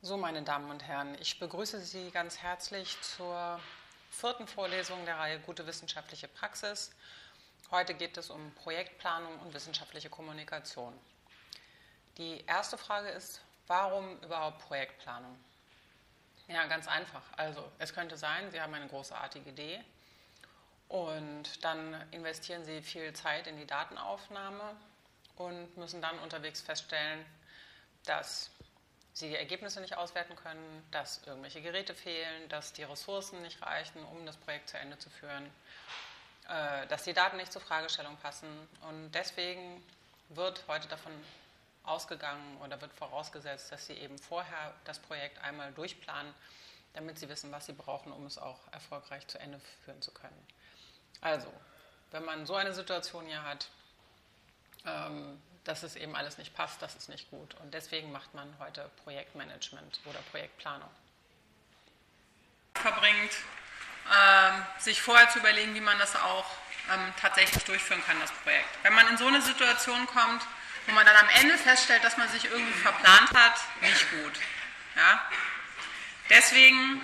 So, meine Damen und Herren, ich begrüße Sie ganz herzlich zur vierten Vorlesung der Reihe Gute wissenschaftliche Praxis. Heute geht es um Projektplanung und wissenschaftliche Kommunikation. Die erste Frage ist, warum überhaupt Projektplanung? Ja, ganz einfach. Also, es könnte sein, Sie haben eine großartige Idee und dann investieren Sie viel Zeit in die Datenaufnahme und müssen dann unterwegs feststellen, dass sie die Ergebnisse nicht auswerten können, dass irgendwelche Geräte fehlen, dass die Ressourcen nicht reichen, um das Projekt zu Ende zu führen, äh, dass die Daten nicht zur Fragestellung passen. Und deswegen wird heute davon ausgegangen oder wird vorausgesetzt, dass sie eben vorher das Projekt einmal durchplanen, damit sie wissen, was sie brauchen, um es auch erfolgreich zu Ende führen zu können. Also, wenn man so eine Situation hier hat, ähm, dass es eben alles nicht passt, das ist nicht gut. Und deswegen macht man heute Projektmanagement oder Projektplanung. Verbringt, äh, sich vorher zu überlegen, wie man das auch ähm, tatsächlich durchführen kann, das Projekt. Wenn man in so eine Situation kommt, wo man dann am Ende feststellt, dass man sich irgendwie verplant hat, nicht gut. Ja? Deswegen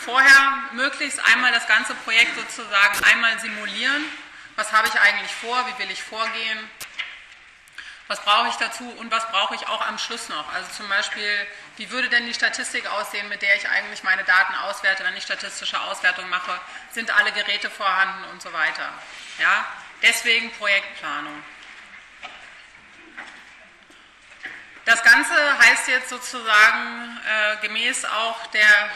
vorher möglichst einmal das ganze Projekt sozusagen einmal simulieren. Was habe ich eigentlich vor? Wie will ich vorgehen? Was brauche ich dazu und was brauche ich auch am Schluss noch. Also zum Beispiel, wie würde denn die Statistik aussehen, mit der ich eigentlich meine Daten auswerte, wenn ich statistische Auswertung mache? Sind alle Geräte vorhanden und so weiter? Ja? Deswegen Projektplanung. Das Ganze heißt jetzt sozusagen äh, gemäß auch der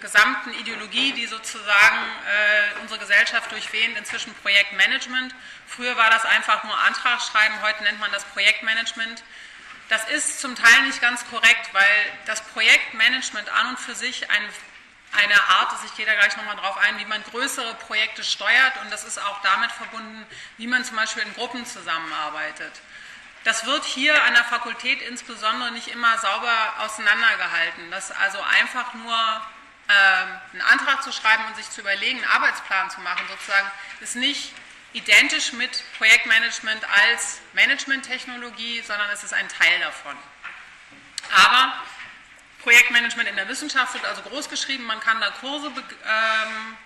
gesamten Ideologie, die sozusagen äh, unsere Gesellschaft durchwehend, inzwischen Projektmanagement. Früher war das einfach nur Antragsschreiben, heute nennt man das Projektmanagement. Das ist zum Teil nicht ganz korrekt, weil das Projektmanagement an und für sich ein, eine Art ist, ich gehe da gleich nochmal drauf ein, wie man größere Projekte steuert und das ist auch damit verbunden, wie man zum Beispiel in Gruppen zusammenarbeitet. Das wird hier an der Fakultät insbesondere nicht immer sauber auseinandergehalten. Das also einfach nur einen Antrag zu schreiben und sich zu überlegen, einen Arbeitsplan zu machen, sozusagen, ist nicht identisch mit Projektmanagement als Managementtechnologie, sondern es ist ein Teil davon. Aber Projektmanagement in der Wissenschaft wird also groß geschrieben, man kann da Kurse be ähm,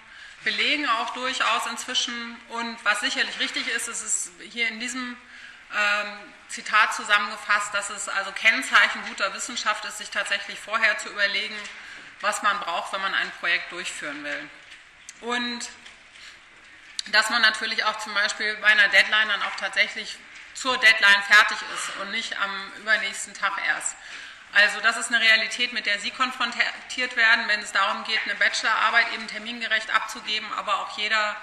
belegen, auch durchaus inzwischen. Und was sicherlich richtig ist, ist es hier in diesem ähm, Zitat zusammengefasst, dass es also Kennzeichen guter Wissenschaft ist, sich tatsächlich vorher zu überlegen, was man braucht, wenn man ein Projekt durchführen will. Und dass man natürlich auch zum Beispiel bei einer Deadline dann auch tatsächlich zur Deadline fertig ist und nicht am übernächsten Tag erst. Also das ist eine Realität, mit der Sie konfrontiert werden, wenn es darum geht, eine Bachelorarbeit eben termingerecht abzugeben, aber auch jeder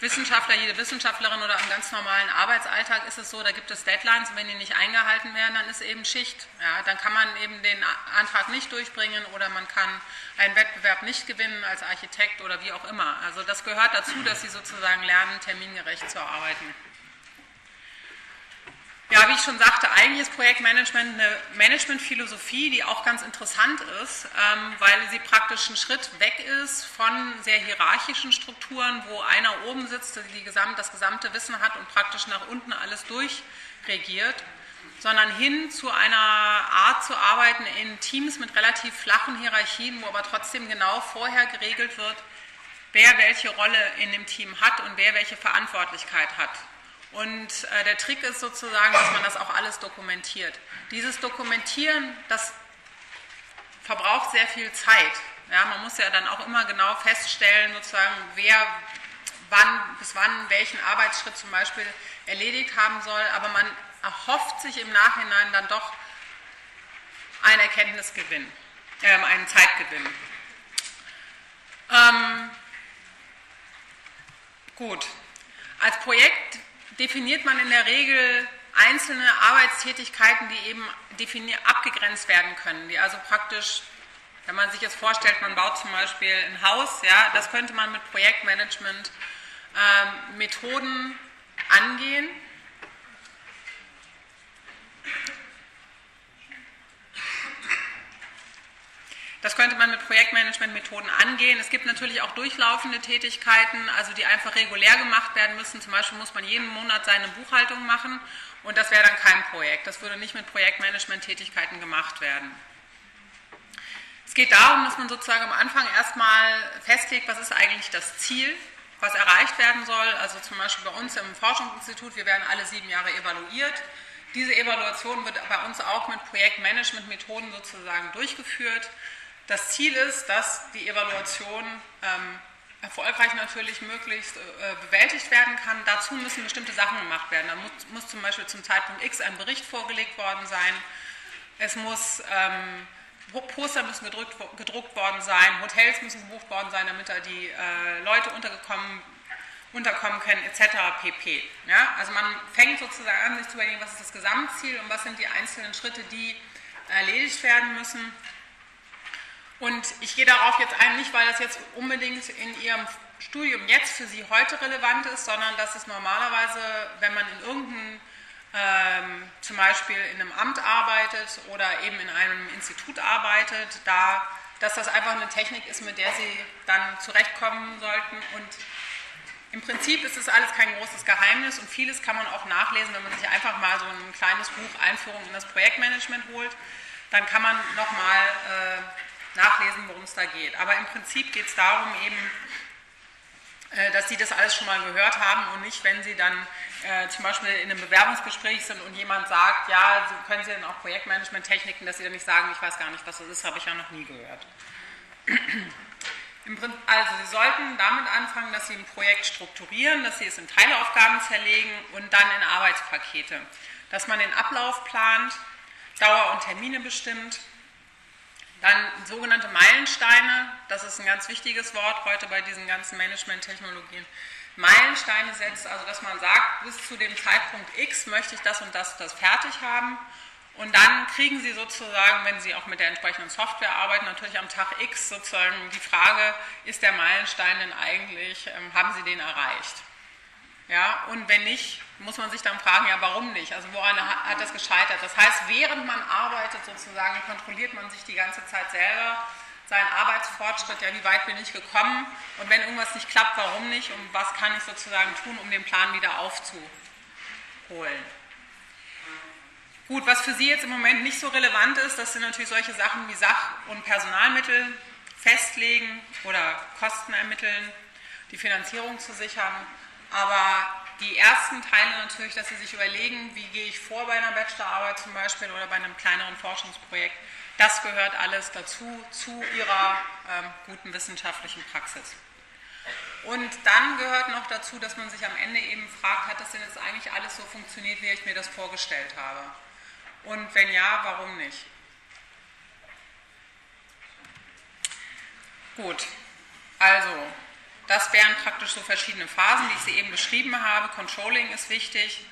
Wissenschaftler, jede Wissenschaftlerin oder im ganz normalen Arbeitsalltag ist es so, da gibt es Deadlines und wenn die nicht eingehalten werden, dann ist eben Schicht. Ja, dann kann man eben den Antrag nicht durchbringen oder man kann einen Wettbewerb nicht gewinnen als Architekt oder wie auch immer. Also das gehört dazu, dass sie sozusagen lernen, termingerecht zu arbeiten. Ja, wie ich schon sagte, eigentlich ist Projektmanagement eine Managementphilosophie, die auch ganz interessant ist, ähm, weil sie praktisch einen Schritt weg ist von sehr hierarchischen Strukturen, wo einer oben sitzt, gesamt, das gesamte Wissen hat und praktisch nach unten alles durchregiert, sondern hin zu einer Art zu arbeiten in Teams mit relativ flachen Hierarchien, wo aber trotzdem genau vorher geregelt wird, wer welche Rolle in dem Team hat und wer welche Verantwortlichkeit hat. Und äh, der Trick ist sozusagen, dass man das auch alles dokumentiert. Dieses Dokumentieren, das verbraucht sehr viel Zeit. Ja, man muss ja dann auch immer genau feststellen, sozusagen, wer wann bis wann welchen Arbeitsschritt zum Beispiel erledigt haben soll, aber man erhofft sich im Nachhinein dann doch einen Erkenntnisgewinn, äh, einen Zeitgewinn. Ähm, gut. Als Projekt definiert man in der Regel einzelne Arbeitstätigkeiten, die eben abgegrenzt werden können, die also praktisch, wenn man sich jetzt vorstellt, man baut zum Beispiel ein Haus, ja, das könnte man mit Projektmanagement ähm, angehen. Das könnte man mit Projektmanagement-Methoden angehen. Es gibt natürlich auch durchlaufende Tätigkeiten, also die einfach regulär gemacht werden müssen. Zum Beispiel muss man jeden Monat seine Buchhaltung machen und das wäre dann kein Projekt. Das würde nicht mit Projektmanagement-Tätigkeiten gemacht werden. geht darum, dass man sozusagen am Anfang erstmal festlegt, was ist eigentlich das Ziel, was erreicht werden soll. Also zum Beispiel bei uns im Forschungsinstitut, wir werden alle sieben Jahre evaluiert. Diese Evaluation wird bei uns auch mit Projektmanagement-Methoden sozusagen durchgeführt. Das Ziel ist, dass die Evaluation ähm, erfolgreich natürlich möglichst äh, bewältigt werden kann. Dazu müssen bestimmte Sachen gemacht werden. Da muss, muss, zum Beispiel zum Zeitpunkt X ein Bericht vorgelegt worden sein. Es muss ähm, Poster müssen gedrückt, gedruckt worden sein, Hotels müssen gebucht worden sein, damit da die äh, Leute untergekommen, unterkommen können, etc. pp. Ja? Also man fängt sozusagen an, sich zu überlegen, was ist das Gesamtziel und was sind die einzelnen Schritte, die erledigt werden müssen. Und ich gehe darauf jetzt ein, nicht weil das jetzt unbedingt in Ihrem Studium jetzt für Sie heute relevant ist, sondern dass es normalerweise, wenn man in irgendeinem ähm, zum Beispiel in einem Amt arbeitet oder eben in einem Institut arbeitet, da, dass das einfach eine Technik ist, mit der sie dann zurechtkommen sollten. Und im Prinzip ist es alles kein großes Geheimnis und vieles kann man auch nachlesen, wenn man sich einfach mal so ein kleines Buch Einführung in das Projektmanagement holt. Dann kann man nochmal äh, nachlesen, worum es da geht. Aber im Prinzip geht es darum, eben äh, dass Sie das alles schon mal gehört haben und nicht, wenn Sie dann äh, zum Beispiel in einem Bewerbungsgespräch sind und jemand sagt, ja, können Sie denn auch Projektmanagement-Techniken, dass Sie dann nicht sagen, ich weiß gar nicht, was das ist, habe ich ja noch nie gehört. Also Sie sollten damit anfangen, dass Sie ein Projekt strukturieren, dass Sie es in Teilaufgaben zerlegen und dann in Arbeitspakete. Dass man den Ablauf plant, Dauer und Termine bestimmt, dann sogenannte Meilensteine, das ist ein ganz wichtiges Wort heute bei diesen ganzen Management-Technologien. Meilensteine setzt, also dass man sagt, bis zu dem Zeitpunkt X möchte ich das und das und das fertig haben. Und dann kriegen Sie sozusagen, wenn Sie auch mit der entsprechenden Software arbeiten, natürlich am Tag X sozusagen die Frage, ist der Meilenstein denn eigentlich, ähm, haben Sie den erreicht? Ja, und wenn nicht, muss man sich dann fragen, ja, warum nicht? Also woran hat das gescheitert? Das heißt, während man arbeitet sozusagen, kontrolliert man sich die ganze Zeit selber, seinen Arbeitsfortschritt, ja, wie weit bin ich gekommen? Und wenn irgendwas nicht klappt, warum nicht? Und was kann ich sozusagen tun, um den Plan wieder aufzuholen? Gut, was für Sie jetzt im Moment nicht so relevant ist, das sind natürlich solche Sachen wie Sach- und Personalmittel festlegen oder Kosten ermitteln, die Finanzierung zu sichern. Aber die ersten Teile natürlich, dass Sie sich überlegen, wie gehe ich vor bei einer Bachelorarbeit zum Beispiel oder bei einem kleineren Forschungsprojekt, das gehört alles dazu, zu Ihrer ähm, guten wissenschaftlichen Praxis. Und dann gehört noch dazu, dass man sich am Ende eben fragt, hat das denn jetzt eigentlich alles so funktioniert, wie ich mir das vorgestellt habe? Und wenn ja, warum nicht? Gut, also das wären praktisch so verschiedene Phasen, die ich Sie eben beschrieben habe. Controlling ist wichtig.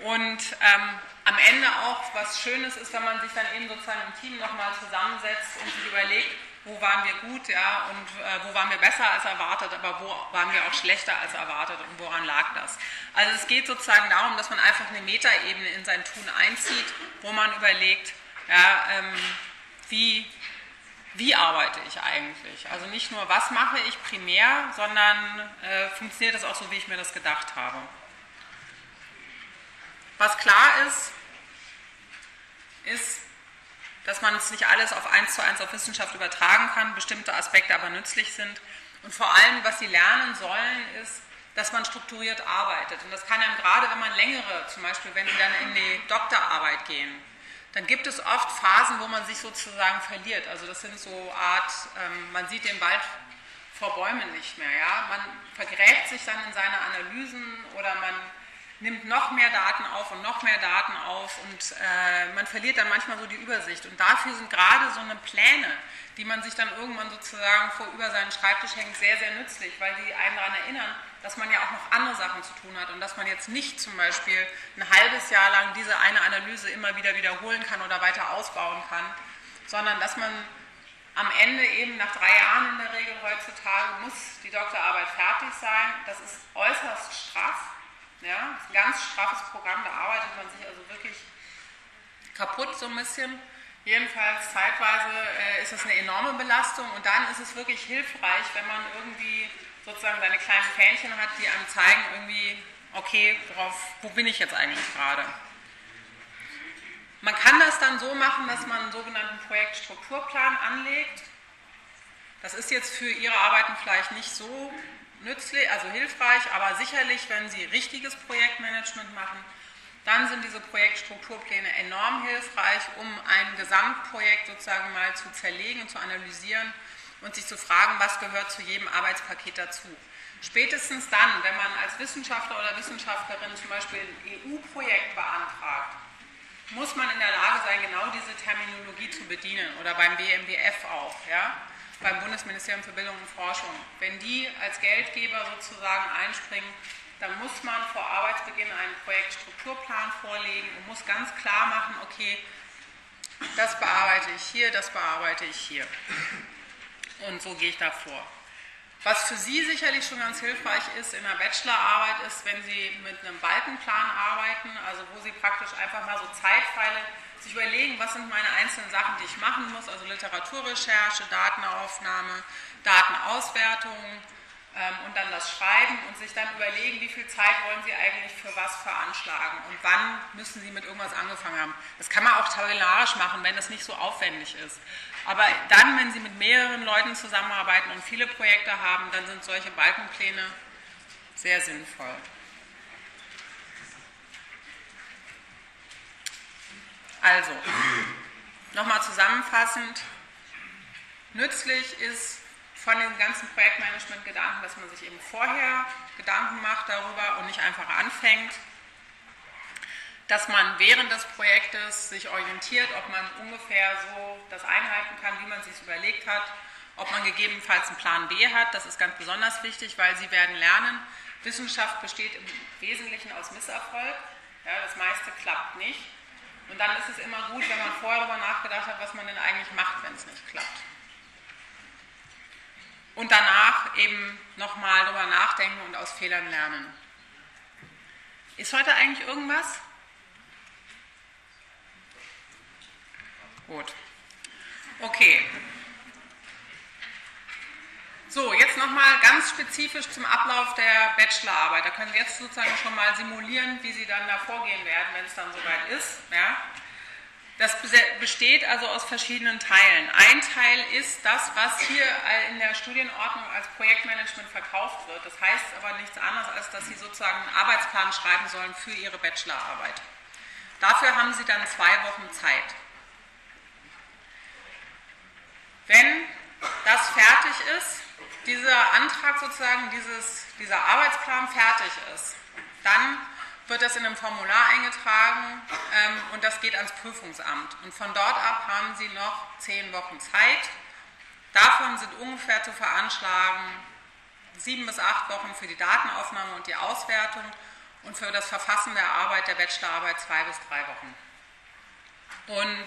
Und ähm, am Ende auch, was Schönes ist, wenn man sich dann eben sozusagen im Team nochmal zusammensetzt und sich überlegt, wo waren wir gut, ja, und äh, wo waren wir besser als erwartet, aber wo waren wir auch schlechter als erwartet und woran lag das? Also es geht sozusagen darum, dass man einfach eine Metaebene in sein Tun einzieht, wo man überlegt, ja, ähm, wie wie arbeite ich eigentlich? Also nicht nur, was mache ich primär, sondern äh, funktioniert das auch so, wie ich mir das gedacht habe. Was klar ist, ist, dass man es nicht alles auf eins zu eins auf Wissenschaft übertragen kann, bestimmte Aspekte aber nützlich sind. Und vor allem, was sie lernen sollen, ist, dass man strukturiert arbeitet. Und das kann einem gerade, wenn man längere, zum Beispiel wenn sie dann in die Doktorarbeit gehen, dann gibt es oft Phasen, wo man sich sozusagen verliert. Also das sind so Art, ähm, man sieht den Wald vor Bäumen nicht mehr. Ja? Man vergräbt sich dann in seine Analysen oder man nimmt noch mehr Daten auf und noch mehr Daten auf und äh, man verliert dann manchmal so die Übersicht. Und dafür sind gerade so eine Pläne, die man sich dann irgendwann sozusagen vor über seinen Schreibtisch hängt, sehr, sehr nützlich, weil die einen daran erinnern, dass man ja auch noch andere Sachen zu tun hat und dass man jetzt nicht zum Beispiel ein halbes Jahr lang diese eine Analyse immer wieder wiederholen kann oder weiter ausbauen kann, sondern dass man am Ende eben nach drei Jahren in der Regel heutzutage muss die Doktorarbeit fertig sein. Das ist äußerst straff, ja, ein ganz straffes Programm, da arbeitet man sich also wirklich kaputt so ein bisschen. Jedenfalls zeitweise äh, ist es eine enorme Belastung und dann ist es wirklich hilfreich, wenn man irgendwie sozusagen seine kleinen Fähnchen hat, die einem zeigen, irgendwie, okay, worauf, wo bin ich jetzt eigentlich gerade? Man kann das dann so machen, dass man einen sogenannten Projektstrukturplan anlegt. Das ist jetzt für Ihre Arbeiten vielleicht nicht so nützlich, also hilfreich, aber sicherlich, wenn Sie richtiges Projektmanagement machen, dann sind diese Projektstrukturpläne enorm hilfreich, um ein Gesamtprojekt sozusagen mal zu zerlegen und zu analysieren und sich zu fragen, was gehört zu jedem Arbeitspaket dazu. Spätestens dann, wenn man als Wissenschaftler oder Wissenschaftlerin zum Beispiel ein EU-Projekt beantragt, muss man in der Lage sein, genau diese Terminologie zu bedienen oder beim BMBF auch, ja, beim Bundesministerium für Bildung und Forschung. Wenn die als Geldgeber sozusagen einspringen, dann muss man vor Arbeitsbeginn einen Projektstrukturplan vorlegen und muss ganz klar machen, okay, das bearbeite ich hier, das bearbeite ich hier. Und so gehe ich da vor. Was für Sie sicherlich schon ganz hilfreich ist in der Bachelorarbeit ist, wenn Sie mit einem Balkenplan arbeiten, also wo Sie praktisch einfach mal so Zeitpfeile sich überlegen, was sind meine einzelnen Sachen, die ich machen muss, also Literaturrecherche, Datenaufnahme, Datenauswertung, ähm, und dann das Schreiben und sich dann überlegen, wie viel Zeit wollen Sie eigentlich für was veranschlagen und wann müssen Sie mit irgendwas angefangen haben. Das kann man auch tabellarisch machen, wenn es nicht so aufwendig ist. Aber dann, wenn Sie mit mehreren Leuten zusammenarbeiten und viele Projekte haben, dann sind solche Balkenpläne sehr sinnvoll. Also, nochmal zusammenfassend, nützlich ist von den ganzen Projektmanagement-Gedanken, dass man sich eben vorher Gedanken macht darüber und nicht einfach anfängt, dass man während des Projektes sich orientiert, ob man ungefähr so das einhalten kann, wie man sich überlegt hat, ob man gegebenenfalls einen Plan B hat. Das ist ganz besonders wichtig, weil Sie werden lernen, Wissenschaft besteht im Wesentlichen aus Misserfolg. Ja, das meiste klappt nicht. Und dann ist es immer gut, wenn man vorher darüber nachgedacht hat, was man denn eigentlich macht, wenn es nicht klappt und danach eben nochmal darüber nachdenken und aus Fehlern lernen. Ist heute eigentlich irgendwas? Gut. Okay. So, jetzt nochmal ganz spezifisch zum Ablauf der Bachelorarbeit. Da können Sie jetzt sozusagen schon mal simulieren, wie Sie dann da vorgehen werden, wenn es dann soweit ist. Ja? Das besteht also aus verschiedenen Teilen. Ein Teil ist das, was hier in der Studienordnung als Projektmanagement verkauft wird. Das heißt aber nichts anderes, als dass Sie sozusagen einen Arbeitsplan schreiben sollen für Ihre Bachelorarbeit. Dafür haben Sie dann zwei Wochen Zeit. Wenn das fertig ist, dieser Antrag sozusagen, dieses, dieser Arbeitsplan fertig ist, dann wird das in einem Formular eingetragen ähm, und das geht ans Prüfungsamt. Und von dort ab haben Sie noch zehn Wochen Zeit. Davon sind ungefähr zu veranschlagen sieben bis acht Wochen für die Datenaufnahme und die Auswertung und für das Verfassen der Arbeit, der Bachelorarbeit zwei bis drei Wochen. Und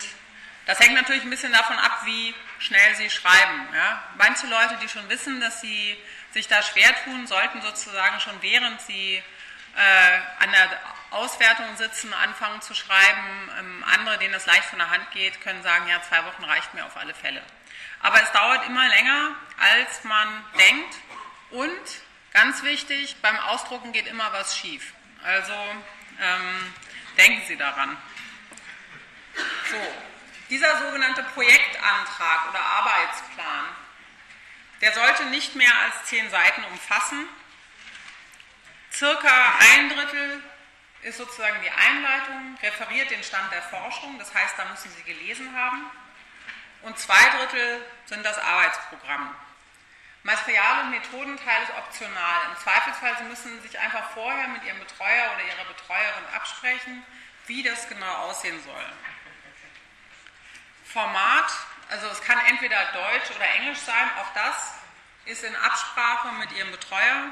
das hängt natürlich ein bisschen davon ab, wie schnell Sie schreiben. Ja? Manche Leute, die schon wissen, dass sie sich da schwer tun, sollten sozusagen schon während sie äh, an der Auswertung sitzen, anfangen zu schreiben. Ähm, andere, denen das leicht von der Hand geht, können sagen, ja, zwei Wochen reicht mir auf alle Fälle. Aber es dauert immer länger, als man denkt. Und ganz wichtig, beim Ausdrucken geht immer was schief. Also ähm, denken Sie daran. So, dieser sogenannte Projektantrag oder Arbeitsplan, der sollte nicht mehr als zehn Seiten umfassen. Circa ein Drittel ist sozusagen die Einleitung, referiert den Stand der Forschung, das heißt, da müssen Sie gelesen haben. Und zwei Drittel sind das Arbeitsprogramm. Material- und Methodenteil ist optional. Im Zweifelsfall Sie müssen sich einfach vorher mit Ihrem Betreuer oder Ihrer Betreuerin absprechen, wie das genau aussehen soll. Format, also es kann entweder Deutsch oder Englisch sein, auch das ist in Absprache mit Ihrem Betreuer.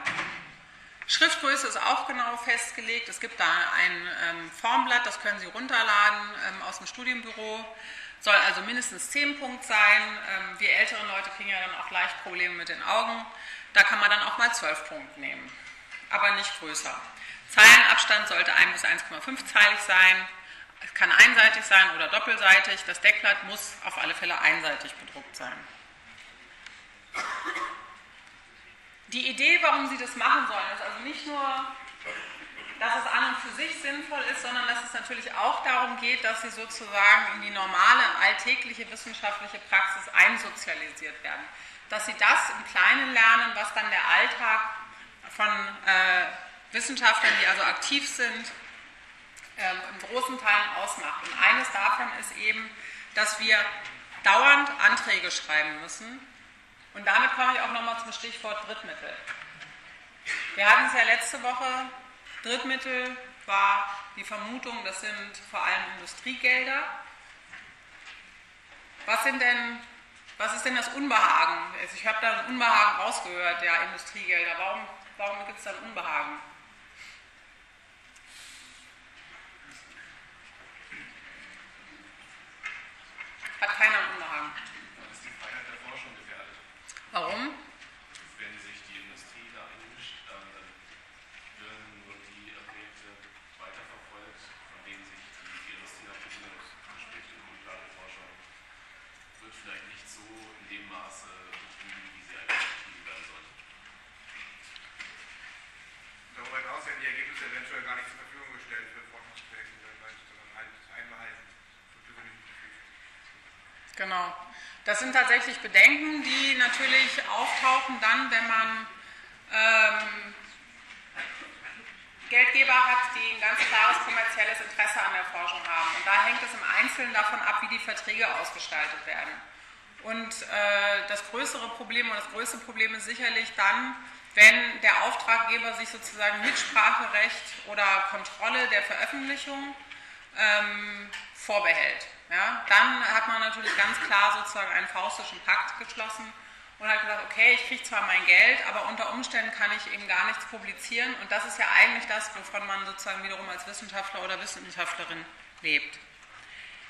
Schriftgröße ist auch genau festgelegt. Es gibt da ein ähm, Formblatt, das können Sie runterladen ähm, aus dem Studienbüro. Soll also mindestens 10 Punkt sein. Ähm, wir älteren Leute kriegen ja dann auch leicht Probleme mit den Augen. Da kann man dann auch mal 12 Punkte nehmen, aber nicht größer. Zeilenabstand sollte 1 bis 1,5 zeilig sein. Es kann einseitig sein oder doppelseitig. Das Deckblatt muss auf alle Fälle einseitig bedruckt sein. Die Idee, warum Sie das machen sollen, ist also nicht nur dass es an und für sich sinnvoll ist, sondern dass es natürlich auch darum geht, dass sie sozusagen in die normale alltägliche wissenschaftliche Praxis einsozialisiert werden. Dass sie das im Kleinen lernen, was dann der Alltag von äh, Wissenschaftlern, die also aktiv sind, äh, im großen Teil ausmacht. Und eines davon ist eben, dass wir dauernd Anträge schreiben müssen. Und damit komme ich auch nochmal zum Stichwort Drittmittel. Wir hatten es ja letzte Woche, Drittmittel war die Vermutung, das sind vor allem Industriegelder. Was sind denn, was ist denn das Unbehagen? Also ich habe da ein Unbehagen rausgehört, ja, Industriegelder. Warum, warum gibt es da ein Unbehagen? Hat keiner einen Unbehagen. Das ist die Freiheit der Forschung gefährdet. Warum? Wenn sich die Industrie da einmischt, dann werden nur die Objekte weiterverfolgt, von denen sich die Industrie nach Bedingungen spricht. Und Grundlagenforschung wird vielleicht nicht so in dem Maße betrieben, wie sie eigentlich betrieben werden sollte. Darüber hinaus werden die Ergebnisse eventuell gar nicht zur Verfügung gestellt für Forschungsprojekte weltweit, sondern halt einbehalten für persönliche Verfügung. Genau. Das sind tatsächlich Bedenken, die natürlich auftauchen dann, wenn man ähm, Geldgeber hat, die ein ganz klares kommerzielles Interesse an der Forschung haben. Und da hängt es im Einzelnen davon ab, wie die Verträge ausgestaltet werden. Und äh, das größere Problem und das größte Problem ist sicherlich dann, wenn der Auftraggeber sich sozusagen Mitspracherecht oder Kontrolle der Veröffentlichung ähm, vorbehält. Ja, dann hat man natürlich ganz klar sozusagen einen faustischen Pakt geschlossen und hat gesagt, okay, ich kriege zwar mein Geld, aber unter Umständen kann ich eben gar nichts publizieren und das ist ja eigentlich das, wovon man sozusagen wiederum als Wissenschaftler oder Wissenschaftlerin lebt.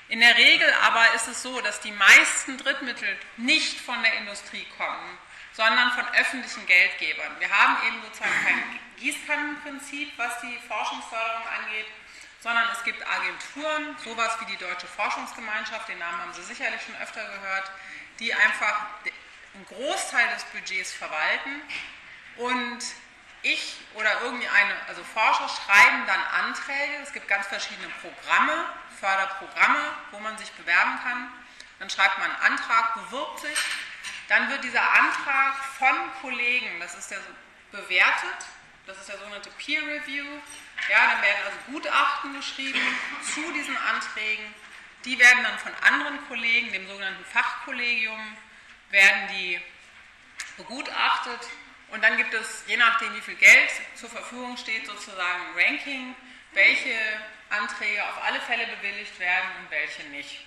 In der Regel aber ist es so, dass die meisten Drittmittel nicht von der Industrie kommen, sondern von öffentlichen Geldgebern. Wir haben eben sozusagen kein Gießkannenprinzip, was die Forschungsförderung angeht, sondern es gibt Agenturen, sowas wie die Deutsche Forschungsgemeinschaft, den Namen haben Sie sicherlich schon öfter gehört, die einfach einen Großteil des Budgets verwalten. Und ich oder irgendeine, also Forscher schreiben dann Anträge, es gibt ganz verschiedene Programme, Förderprogramme, wo man sich bewerben kann, dann schreibt man einen Antrag, bewirbt sich, dann wird dieser Antrag von Kollegen, das ist ja so bewertet, das ist der sogenannte Peer Review, ja, dann werden also Gutachten geschrieben zu diesen Anträgen. Die werden dann von anderen Kollegen, dem sogenannten Fachkollegium, werden die begutachtet. Und dann gibt es, je nachdem wie viel Geld zur Verfügung steht, sozusagen ein Ranking, welche Anträge auf alle Fälle bewilligt werden und welche nicht.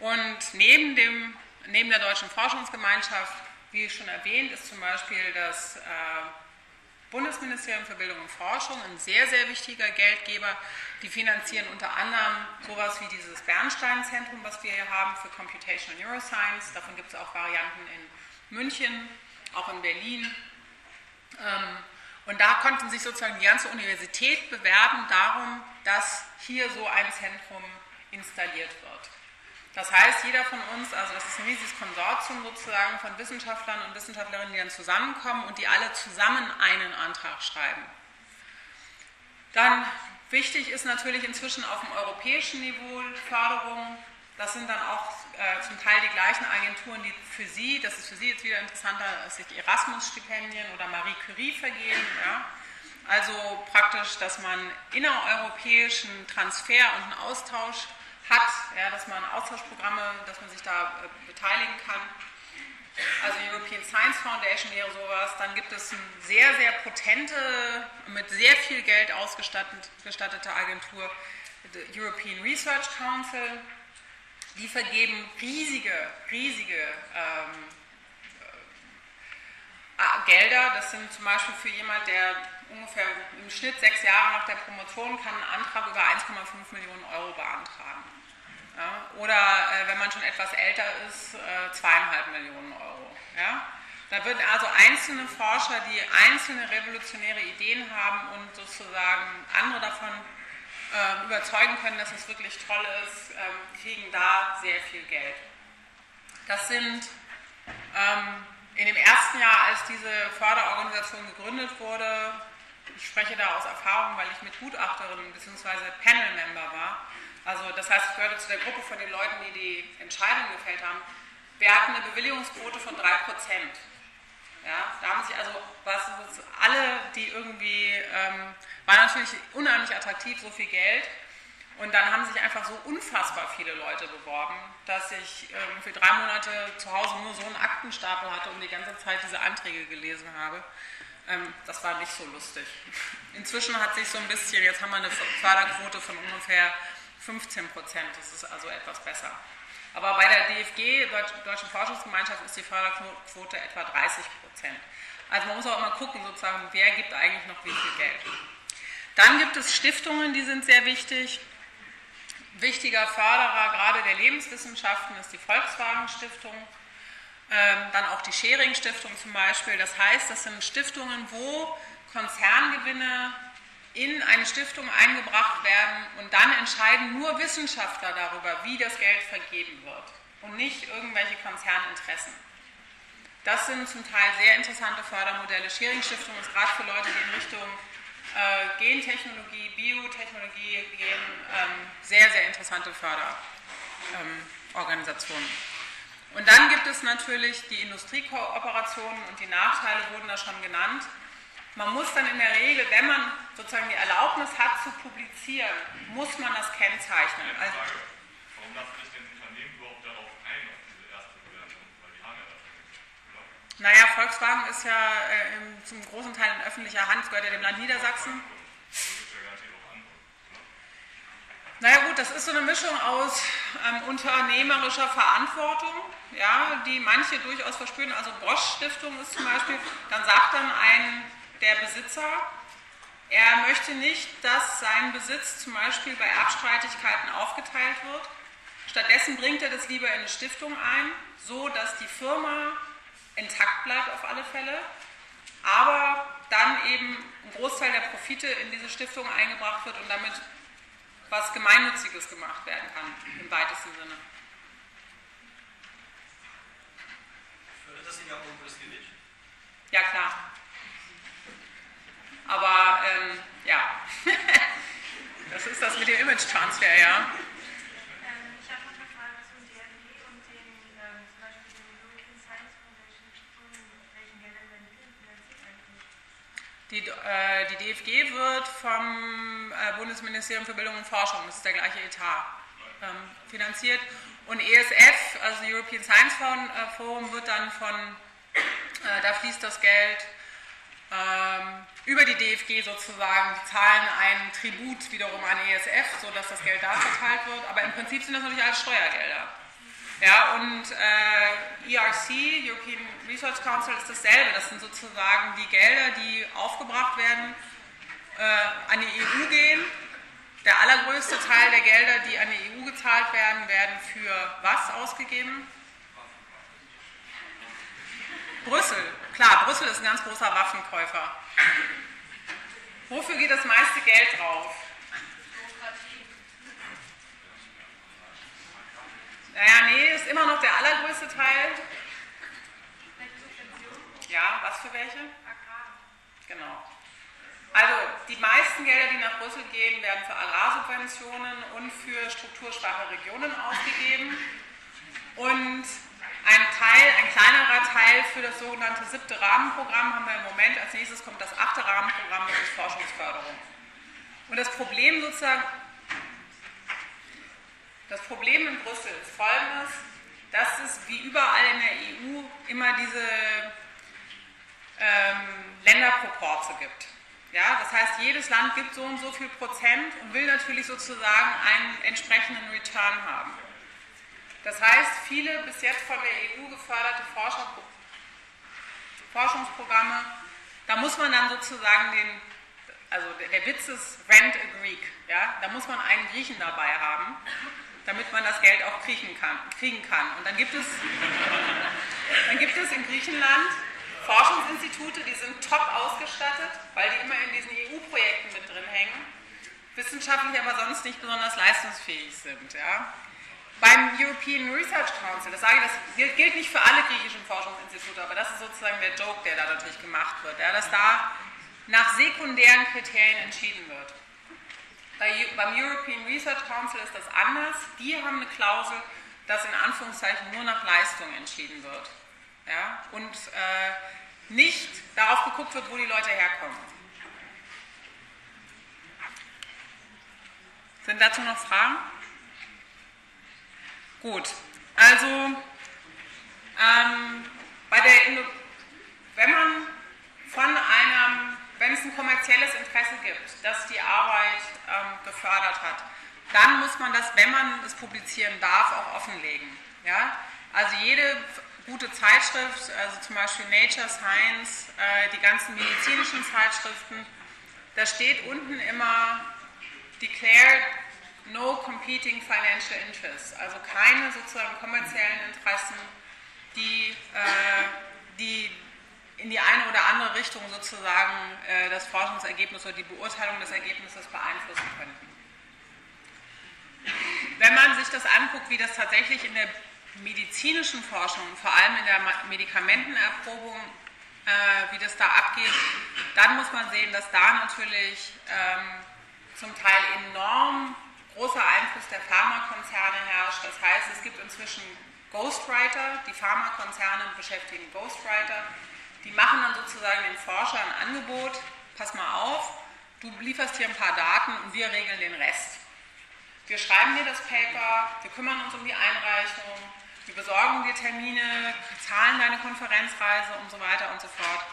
Und neben, dem, neben der Deutschen Forschungsgemeinschaft, wie schon erwähnt, ist zum Beispiel das äh, Bundesministerium für Bildung und Forschung, ein sehr, sehr wichtiger Geldgeber. Die finanzieren unter anderem sowas wie dieses Bernstein-Zentrum, was wir hier haben für Computational Neuroscience. Davon gibt es auch Varianten in München, auch in Berlin. Ähm, und da konnten sich sozusagen die ganze Universität bewerben darum, dass hier so ein Zentrum installiert wird. Das heißt, jeder von uns, also das ist ein riesiges Konsortium sozusagen von Wissenschaftlern und Wissenschaftlerinnen, die dann zusammenkommen und die alle zusammen einen Antrag schreiben. Dann wichtig ist natürlich inzwischen auf dem europäischen Niveau Förderung. Das sind dann auch äh, zum Teil die gleichen Agenturen, die für Sie, das ist für Sie jetzt wieder interessanter, sich Erasmus-Stipendien oder Marie Curie vergeben. Ja? Also praktisch, dass man innereuropäischen Transfer und einen Austausch hat, ja, dass man Austauschprogramme, dass man sich da äh, beteiligen kann. Also European Science Foundation wäre sowas. Dann gibt es eine sehr, sehr potente, mit sehr viel Geld ausgestattete Agentur, die European Research Council. Die vergeben riesige, riesige ähm, äh, Gelder. Das sind zum Beispiel für jemand, der ungefähr im Schnitt sechs Jahre nach der Promotion kann einen Antrag über 1,5 Millionen Euro beantragen. Ja? Oder äh, wenn man schon etwas älter ist, äh, zweieinhalb Millionen Euro. Ja? Da würden also einzelne Forscher, die einzelne revolutionäre Ideen haben und sozusagen andere davon äh, überzeugen können, dass es wirklich toll ist, ähm, kriegen da sehr viel Geld. Das sind ähm, in dem ersten Jahr, als diese Förderorganisation gegründet wurde, ich spreche da aus Erfahrung, weil ich mit Gutachterin bzw. Panel-Member war. Also das heißt, ich gehörte zu der Gruppe von den Leuten, die die Entscheidung gefällt haben. Wir hatten eine Bewilligungsquote von 3%. Ja, da haben sich also was, alle, die irgendwie, ähm, war natürlich unheimlich attraktiv, so viel Geld. Und dann haben sich einfach so unfassbar viele Leute beworben, dass ich ähm, für drei Monate zu Hause nur so einen Aktenstapel hatte und die ganze Zeit diese Anträge gelesen habe. Ähm, das war nicht so lustig. Inzwischen hat sich so ein bisschen, jetzt haben wir eine Förderquote von ungefähr 15 Prozent. Das ist also etwas besser. Aber bei der DFG, Deutschen Forschungsgemeinschaft, ist die Förderquote etwa 30 Prozent. Also man muss auch immer gucken, sozusagen, wer gibt eigentlich noch wie viel Geld. Dann gibt es Stiftungen, die sind sehr wichtig. Wichtiger Förderer gerade der Lebenswissenschaften ist die Volkswagen Stiftung, ähm, dann auch die Schering Stiftung zum Beispiel. Das heißt, das sind Stiftungen, wo Konzerngewinne in eine Stiftung eingebracht werden und dann entscheiden nur Wissenschaftler darüber, wie das Geld vergeben wird und nicht irgendwelche Konzerninteressen. Das sind zum Teil sehr interessante Fördermodelle. Schering Stiftung ist gerade für Leute, die in Richtung äh, Gentechnologie, Biotechnologie gehen, ähm, sehr, sehr interessante Förderorganisationen. Ähm, und dann gibt es natürlich die Industriekooperationen und die Nachteile wurden da schon genannt. Man muss dann in der Regel, wenn man sozusagen die Erlaubnis hat zu publizieren, muss man das kennzeichnen. Also, Warum darf nicht denn Unternehmen überhaupt darauf ein, auf diese erste Bewertung? Weil die haben ja dafür. Naja, Volkswagen ist ja äh, zum großen Teil in öffentlicher Hand, gehört ja dem Land Niedersachsen. Naja gut, das ist so eine Mischung aus ähm, unternehmerischer Verantwortung, ja, die manche durchaus verspüren. Also Bosch Stiftung ist zum Beispiel, dann sagt dann ein der Besitzer, er möchte nicht, dass sein Besitz zum Beispiel bei Abstreitigkeiten aufgeteilt wird. Stattdessen bringt er das lieber in eine Stiftung ein, so dass die Firma intakt bleibt auf alle Fälle, aber dann eben ein Großteil der Profite in diese Stiftung eingebracht wird und damit was Gemeinnütziges gemacht werden kann, im weitesten Sinne. Fördert das nicht auch das? Ja, klar. Aber ähm, ja, das ist das mit dem Image-Transfer, ja. Die, äh, die DFG wird vom äh, Bundesministerium für Bildung und Forschung, das ist der gleiche Etat, ähm, finanziert. Und ESF, also European Science äh, Forum, wird dann von, äh, da fließt das Geld ähm, über die DFG sozusagen, die zahlen ein Tribut wiederum an ESF, sodass das Geld da verteilt wird. Aber im Prinzip sind das natürlich alles Steuergelder. Ja, und äh, ERC, European Research Council, ist dasselbe. Das sind sozusagen die Gelder, die aufgebracht werden, äh, an die EU gehen. Der allergrößte Teil der Gelder, die an die EU gezahlt werden, werden für was ausgegeben? Brüssel. Klar, Brüssel ist ein ganz großer Waffenkäufer. Wofür geht das meiste Geld drauf? Naja, nee, ist immer noch der allergrößte Teil. Ja, was für welche? Genau. Also die meisten Gelder, die nach Brüssel gehen, werden für Agrarsubventionen und für strukturschwache Regionen ausgegeben. Und ein Teil, ein kleinerer Teil für das sogenannte siebte Rahmenprogramm haben wir im Moment. Als nächstes kommt das achte Rahmenprogramm, das ist Forschungsförderung. Und das Problem sozusagen das Problem in Brüssel ist folgendes, dass es wie überall in der EU immer diese ähm, Länderproporze gibt. Ja, das heißt, jedes Land gibt so und so viel Prozent und will natürlich sozusagen einen entsprechenden Return haben. Das heißt, viele bis jetzt von der EU geförderte Forschungsprogramme, da muss man dann sozusagen den, also der Witz ist Rent a Greek, ja, da muss man einen Griechen dabei haben damit man das Geld auch kriegen kann. Kriegen kann. Und dann gibt, es, dann gibt es in Griechenland Forschungsinstitute, die sind top ausgestattet, weil die immer in diesen EU-Projekten mit drin hängen, wissenschaftlich aber sonst nicht besonders leistungsfähig sind. Ja. Beim European Research Council, das sage ich, das gilt nicht für alle griechischen Forschungsinstitute, aber das ist sozusagen der Joke, der da natürlich gemacht wird, ja, dass da nach sekundären Kriterien entschieden wird. Bei, beim European Research Council ist das anders. Die haben eine Klausel, dass in Anführungszeichen nur nach Leistung entschieden wird. Ja? Und äh, nicht darauf geguckt wird, wo die Leute herkommen. Sind dazu noch Fragen? Gut, also ähm, bei der, wenn man von einem, wenn es ein kommerzielles Interesse gibt, das die Arbeit ähm, gefördert hat, dann muss man das, wenn man es publizieren darf, auch offenlegen. Ja? Also jede gute Zeitschrift, also zum Beispiel Nature Science, äh, die ganzen medizinischen Zeitschriften, da steht unten immer declared no competing financial interests, also keine sozusagen kommerziellen Interessen, die, äh, die in die eine oder andere Richtung sozusagen äh, das Forschungsergebnis oder die Beurteilung des Ergebnisses beeinflussen könnten. Wenn man sich das anguckt, wie das tatsächlich in der medizinischen Forschung, vor allem in der Medikamentenerprobung, äh, wie das da abgeht, dann muss man sehen, dass da natürlich ähm, zum Teil enorm großer Einfluss der Pharmakonzerne herrscht. Das heißt, es gibt inzwischen Ghostwriter, die Pharmakonzerne beschäftigen Ghostwriter, die machen dann sozusagen den Forschern ein Angebot, pass mal auf, du lieferst hier ein paar Daten und wir regeln den Rest. Wir schreiben dir das Paper, wir kümmern uns um die Einreichung, wir besorgen dir Termine, zahlen deine Konferenzreise und so weiter und so fort.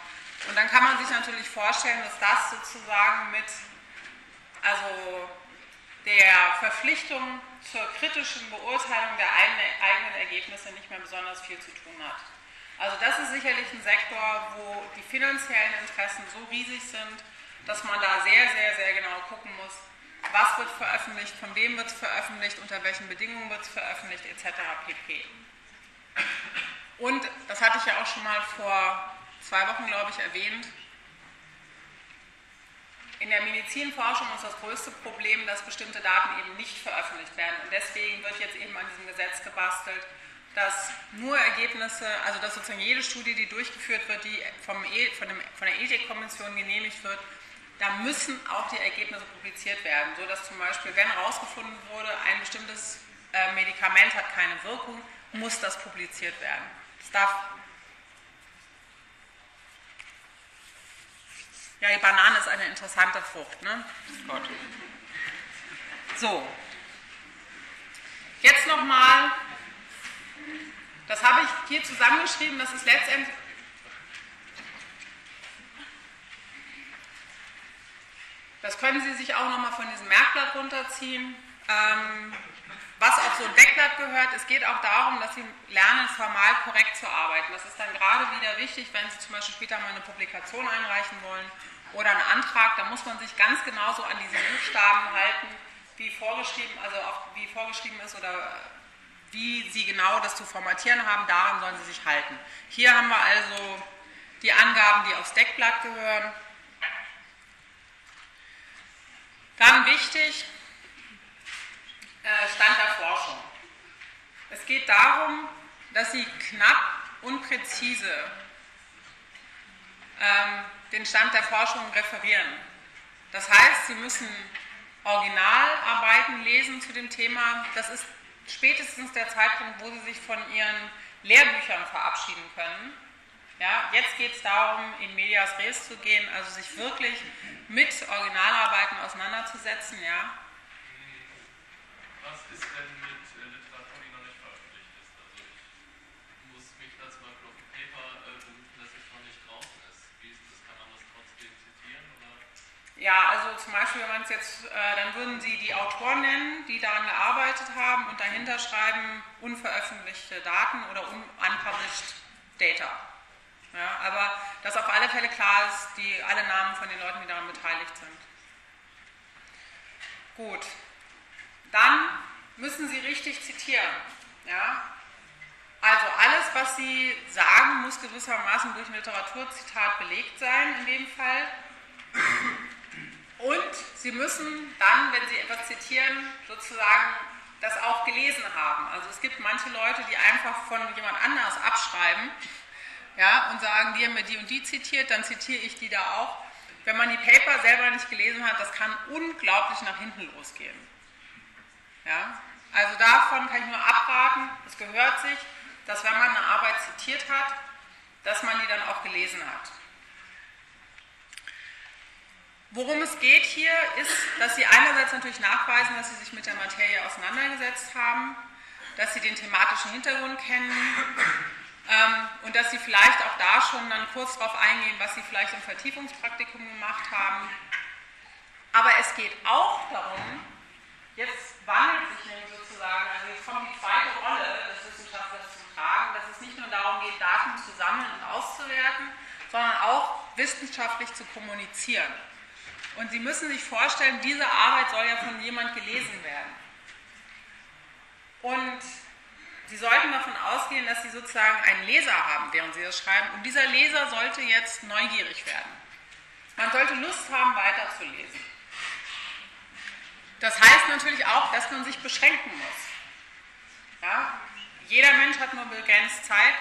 Und dann kann man sich natürlich vorstellen, dass das sozusagen mit, also der Verpflichtung zur kritischen Beurteilung der eigenen Ergebnisse nicht mehr besonders viel zu tun hat. Also das ist sicherlich ein Sektor, wo die finanziellen Interessen so riesig sind, dass man da sehr, sehr, sehr genau gucken muss, was wird veröffentlicht, von wem wird es veröffentlicht, unter welchen Bedingungen wird es veröffentlicht, etc. pp. Und, das hatte ich ja auch schon mal vor zwei Wochen, glaube ich, erwähnt, in der Medizinforschung ist das größte Problem, dass bestimmte Daten eben nicht veröffentlicht werden. Und deswegen wird jetzt eben an diesem Gesetz gebastelt, dass nur Ergebnisse, also dass sozusagen jede Studie, die durchgeführt wird, die vom e, von, dem, von der Ethikkommission genehmigt wird, da müssen auch die Ergebnisse publiziert werden, sodass zum Beispiel, wenn herausgefunden wurde, ein bestimmtes äh, Medikament hat keine Wirkung, muss das publiziert werden. Das darf Ja, die Banane ist eine interessante Frucht, ne? Gut. So. Jetzt nochmal, das habe ich hier zusammengeschrieben, das ist letztendlich. Das können Sie sich auch nochmal von diesem Merkblatt runterziehen. Ähm, was auf so ein Deckblatt gehört, es geht auch darum, dass Sie lernen, formal korrekt zu arbeiten. Das ist dann gerade wieder wichtig, wenn Sie zum Beispiel später mal eine Publikation einreichen wollen oder einen Antrag, da muss man sich ganz genauso an diese Buchstaben halten, wie vorgeschrieben, also auch wie vorgeschrieben ist oder wie Sie genau das zu formatieren haben, daran sollen Sie sich halten. Hier haben wir also die Angaben, die aufs Deckblatt gehören. Dann wichtig, äh, Stand der Forschung. Es geht darum, dass Sie knapp und präzise ähm, den Stand der Forschung referieren. Das heißt, Sie müssen Originalarbeiten lesen zu dem Thema. Das ist spätestens der Zeitpunkt, wo Sie sich von Ihren Lehrbüchern verabschieden können. Ja, jetzt geht es darum, in Medias Res zu gehen, also sich wirklich mit Originalarbeiten auseinanderzusetzen. Ja. Was ist denn Ja, also zum Beispiel, wenn man es jetzt, äh, dann würden Sie die Autoren nennen, die daran gearbeitet haben und dahinter schreiben unveröffentlichte Daten oder unpublished Data. Ja, aber dass auf alle Fälle klar ist, die, alle Namen von den Leuten, die daran beteiligt sind. Gut, dann müssen Sie richtig zitieren. Ja? Also alles, was Sie sagen, muss gewissermaßen durch ein Literaturzitat belegt sein in dem Fall. Und Sie müssen dann, wenn Sie etwas zitieren, sozusagen das auch gelesen haben. Also es gibt manche Leute, die einfach von jemand anders abschreiben ja, und sagen, die haben mir die und die zitiert, dann zitiere ich die da auch. wenn man die Paper selber nicht gelesen hat, das kann unglaublich nach hinten losgehen. Ja? Also davon kann ich nur abraten, es gehört sich, dass wenn man eine Arbeit zitiert hat, dass man die dann auch gelesen hat. Worum es geht hier ist, dass Sie einerseits natürlich nachweisen, dass Sie sich mit der Materie auseinandergesetzt haben, dass Sie den thematischen Hintergrund kennen ähm, und dass Sie vielleicht auch da schon dann kurz darauf eingehen, was Sie vielleicht im Vertiefungspraktikum gemacht haben. Aber es geht auch darum, jetzt wandelt sich nämlich sozusagen, also jetzt kommt die zweite Rolle des Wissenschaftlers zum Tragen, dass es nicht nur darum geht, Daten zu sammeln und auszuwerten, sondern auch wissenschaftlich zu kommunizieren. Und Sie müssen sich vorstellen, diese Arbeit soll ja von jemand gelesen werden. Und Sie sollten davon ausgehen, dass Sie sozusagen einen Leser haben, während Sie das schreiben. Und dieser Leser sollte jetzt neugierig werden. Man sollte Lust haben, weiterzulesen. Das heißt natürlich auch, dass man sich beschränken muss. Ja? Jeder Mensch hat nur begrenzt Zeit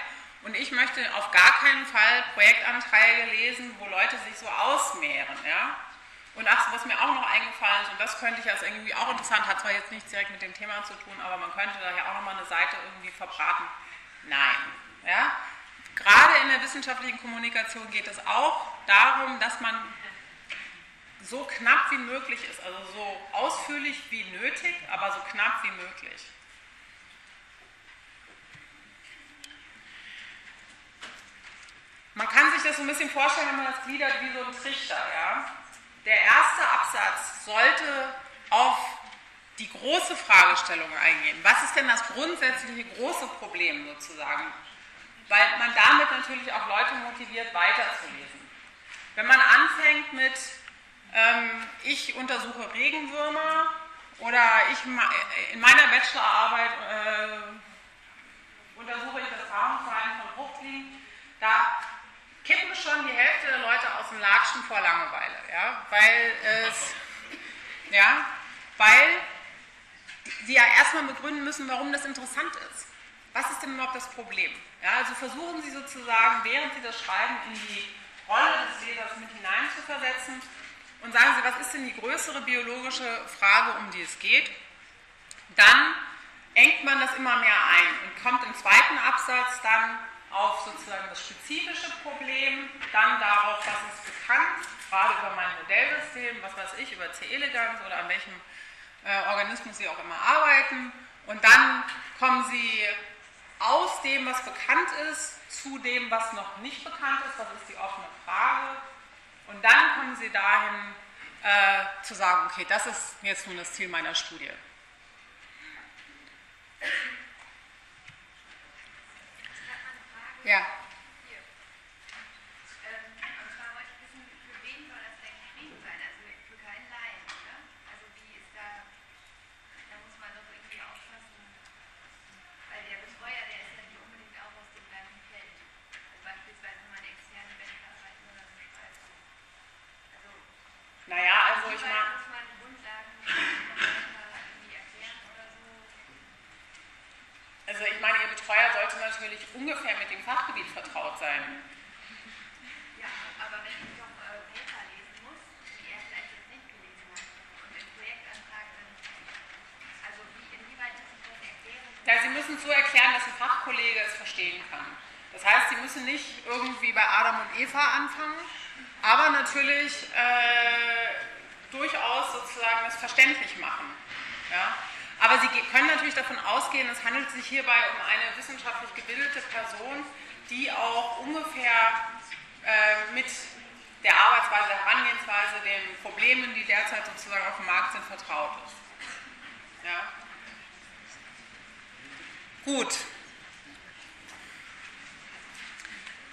und ich möchte auf gar keinen Fall Projektanträge lesen, wo Leute sich so ausmehren. Ja? Und ach, was mir auch noch eingefallen ist, und das könnte ich als irgendwie auch interessant, hat zwar jetzt nichts direkt mit dem Thema zu tun, aber man könnte da ja auch nochmal eine Seite irgendwie verbraten. Nein. Ja? Gerade in der wissenschaftlichen Kommunikation geht es auch darum, dass man so knapp wie möglich ist, also so ausführlich wie nötig, aber so knapp wie möglich. Man kann sich das so ein bisschen vorstellen, wenn man das gliedert wie so ein Trichter. Ja? Der erste Absatz sollte auf die große Fragestellung eingehen. Was ist denn das grundsätzliche große Problem sozusagen? Weil man damit natürlich auch Leute motiviert, weiterzulesen. Wenn man anfängt mit, ähm, ich untersuche Regenwürmer oder ich in meiner Bachelorarbeit äh, untersuche ich das Paarungsverhalten von Fruchtfliegen, da kippen schon die Hälfte der Leute aus dem Latschen vor Langeweile, ja, weil es, ja, weil sie ja erstmal begründen müssen, warum das interessant ist. Was ist denn überhaupt das Problem? Ja, also versuchen Sie sozusagen, während Sie das schreiben, in die Rolle des Lesers mit hineinzuversetzen und sagen Sie, was ist denn die größere biologische Frage, um die es geht? Dann engt man das immer mehr ein und kommt im zweiten Absatz dann auf sozusagen das spezifische Problem, dann darauf, was ist bekannt, gerade über mein Modellsystem, was weiß ich, über C-Eleganz oder an welchem äh, Organismus Sie auch immer arbeiten. Und dann kommen Sie aus dem, was bekannt ist, zu dem, was noch nicht bekannt ist, das ist die offene Frage. Und dann kommen Sie dahin äh, zu sagen, okay, das ist jetzt nun das Ziel meiner Studie. Ja. Naja, also ich meine. Also ich meine, Ihr Betreuer sollte natürlich ungefähr mit dem Fachgebiet vertraut sein. Ja, aber wenn ich doch äh, Paper lesen muss, die er vielleicht jetzt nicht gelesen hat, und im Projektantrag also wie, inwieweit ich das erklären? Ja, Sie müssen so erklären, dass ein Fachkollege es verstehen kann. Das heißt, Sie müssen nicht irgendwie bei Adam und Eva anfangen, aber natürlich äh, durchaus sozusagen es verständlich machen. Ja? Aber Sie können natürlich davon ausgehen, es handelt sich hierbei um eine wissenschaftlich gebildete Person, die auch ungefähr äh, mit der Arbeitsweise, der Herangehensweise, den Problemen, die derzeit sozusagen auf dem Markt sind, vertraut ist. Ja? Gut.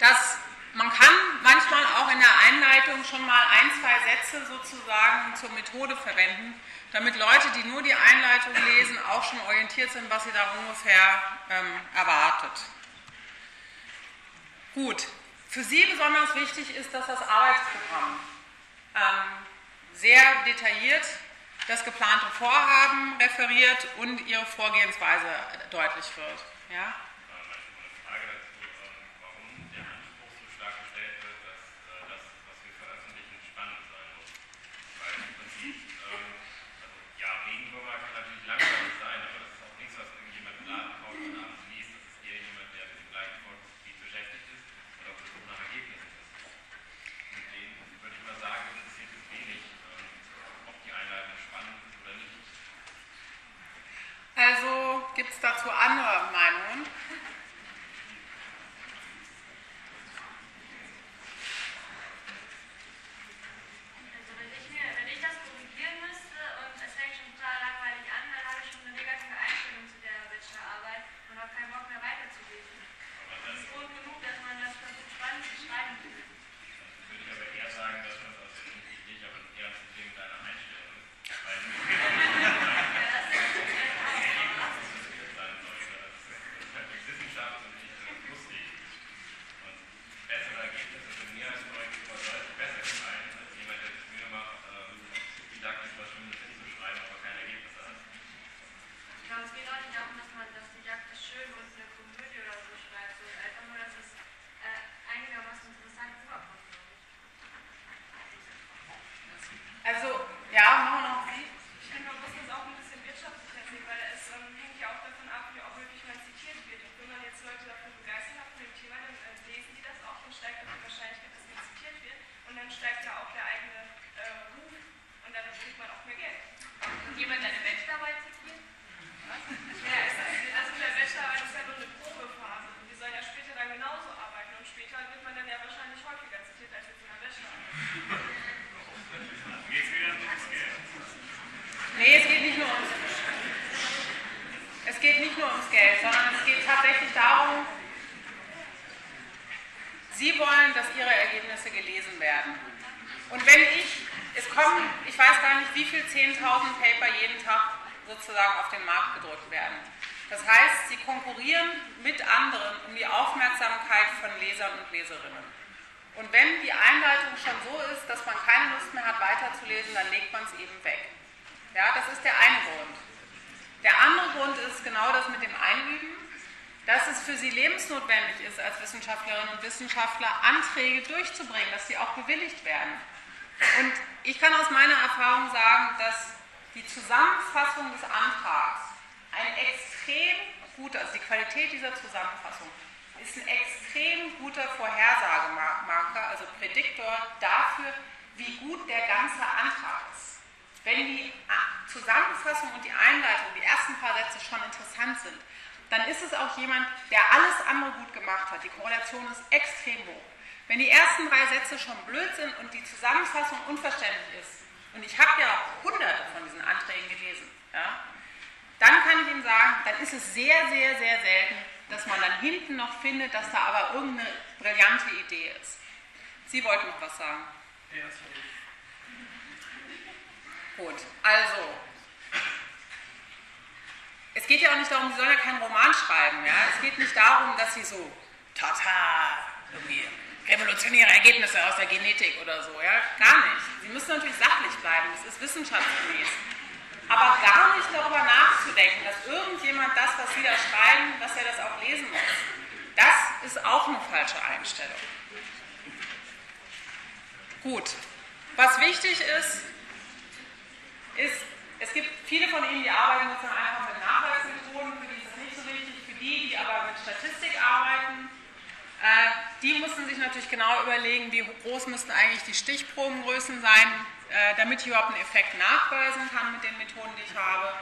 Das, man kann manchmal auch in der Einleitung schon mal ein, zwei Sätze sozusagen zur Methode verwenden, damit Leute, die nur die Einleitung lesen, auch schon orientiert sind, was sie da ungefähr ähm, erwartet. Gut, für Sie besonders wichtig ist, dass das Arbeitsprogramm ähm, sehr detailliert das geplante Vorhaben referiert und Ihre Vorgehensweise deutlich wird. Ja? 10.000 Paper jeden Tag sozusagen auf den Markt gedrückt werden. Das heißt, Sie konkurrieren mit anderen um die Aufmerksamkeit von Lesern und Leserinnen. Und wenn die Einleitung schon so ist, dass man keine Lust mehr hat, weiterzulesen, dann legt man es eben weg. Ja, das ist der eine Grund. Der andere Grund ist genau das mit dem Einüben, dass es für sie lebensnotwendig ist, als Wissenschaftlerinnen und Wissenschaftler Anträge durchzubringen, dass sie auch bewilligt werden. Und ich kann aus meiner Erfahrung sagen, dass die Zusammenfassung des Antrags ein extrem guter, also die Qualität dieser Zusammenfassung ist ein extrem guter Vorhersagemarker, also Prädiktor dafür, wie gut der ganze Antrag ist. Wenn die Zusammenfassung und die Einleitung, die ersten paar Sätze schon interessant sind, dann ist es auch jemand, der alles andere gut gemacht hat. Die Korrelation ist extrem hoch. Wenn die ersten drei Sätze schon blöd sind und die Zusammenfassung unverständlich ist, und ich habe ja hunderte von diesen Anträgen gelesen, ja, dann kann ich Ihnen sagen, dann ist es sehr, sehr, sehr selten, dass man dann hinten noch findet, dass da aber irgendeine brillante Idee ist. Sie wollten noch was sagen. Ja. Gut, also, es geht ja auch nicht darum, Sie sollen ja keinen Roman schreiben. Ja? Es geht nicht darum, dass Sie so, tata, irgendwie revolutionäre Ergebnisse aus der Genetik oder so. Ja? Gar nicht. Sie müssen natürlich sachlich bleiben, das ist wissenschaftsgemäß. Aber gar nicht darüber nachzudenken, dass irgendjemand das, was Sie da schreiben, dass er das auch lesen muss. Das ist auch eine falsche Einstellung. Gut, was wichtig ist, ist, es gibt viele von Ihnen, die arbeiten sozusagen einfach mit Nachweismethoden, für die ist das nicht so wichtig, für die, die aber mit Statistik arbeiten, äh, die müssen sich natürlich genau überlegen, wie groß müssten eigentlich die Stichprobengrößen sein, äh, damit ich überhaupt einen Effekt nachweisen kann mit den Methoden, die ich habe.